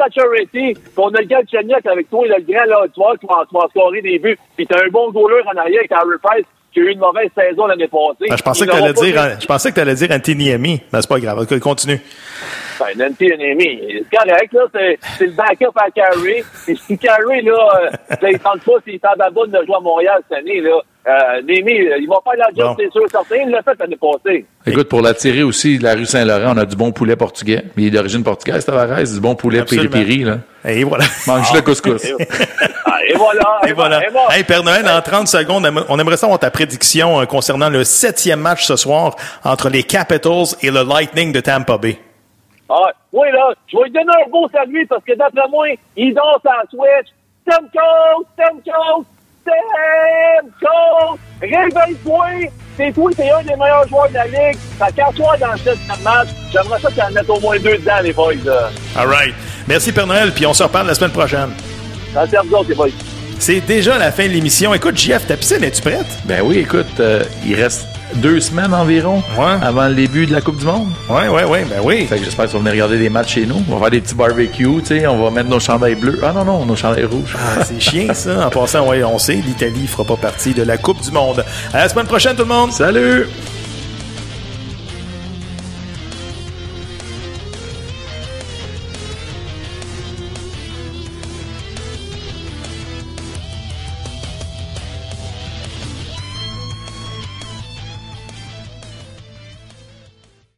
puis on a Chagnac avec toi, le grand, là, tu vois, tu vas, tu vas scorer des buts. Puis t'as un bon goaler en arrière avec Harry Price, qui a eu une mauvaise saison l'année passée. Ben, je pensais que t'allais n'auront pas dire, je pensais que t'allais dire Antiniemi, mais c'est pas grave. Continue. Ben, c'est correct, là, c'est, le backup à Carey. Et si Carey, là, euh, là, il tente pas, s'il tente à bout de jouer à Montréal cette année, là, euh, Nemi, euh, il va faire la job, c'est sûr, certain. Il l'a fait l'année passée. Écoute, pour l'attirer aussi, la rue Saint-Laurent, on a du bon poulet portugais. Il est d'origine portugaise, Tavares. Du bon poulet piri-piri, là. Et voilà. Mange le couscous. Et voilà. Et voilà. Et voilà. Hey, Père Noël, en 30 secondes, on aimerait savoir ta prédiction euh, concernant le septième match ce soir entre les Capitals et le Lightning de Tampa Bay. Ah, oui, là, je vais lui donner un beau salut parce que d'après moi, il danse la Switch. Stamkos, Stamkos, Stamkos, réveille-toi. C'est toi, t'es un des meilleurs joueurs de la Ligue. Fait qu'à soir dans le septième match, j'aimerais ça qu'elle mette au moins deux dedans, les boys. All right. Merci, Père Noël, puis on se reparle la semaine prochaine. Les boys. C'est déjà la fin de l'émission. Écoute, JF, ta piscine, es-tu prête? Ben oui, écoute, euh, il reste deux semaines environ avant le début de la Coupe du Monde. Ouais, ouais, ouais, ben oui. Fait que j'espère que tu vas venir regarder des matchs chez nous. On va faire des petits barbecues, tu sais, on va mettre nos chandails bleus. Ah non, non, nos chandails rouges. Ah, c'est chiant, ça. En <laughs> passant, ouais, on sait, l'Italie fera pas partie de la Coupe du Monde. À la semaine prochaine, tout le monde. Salut!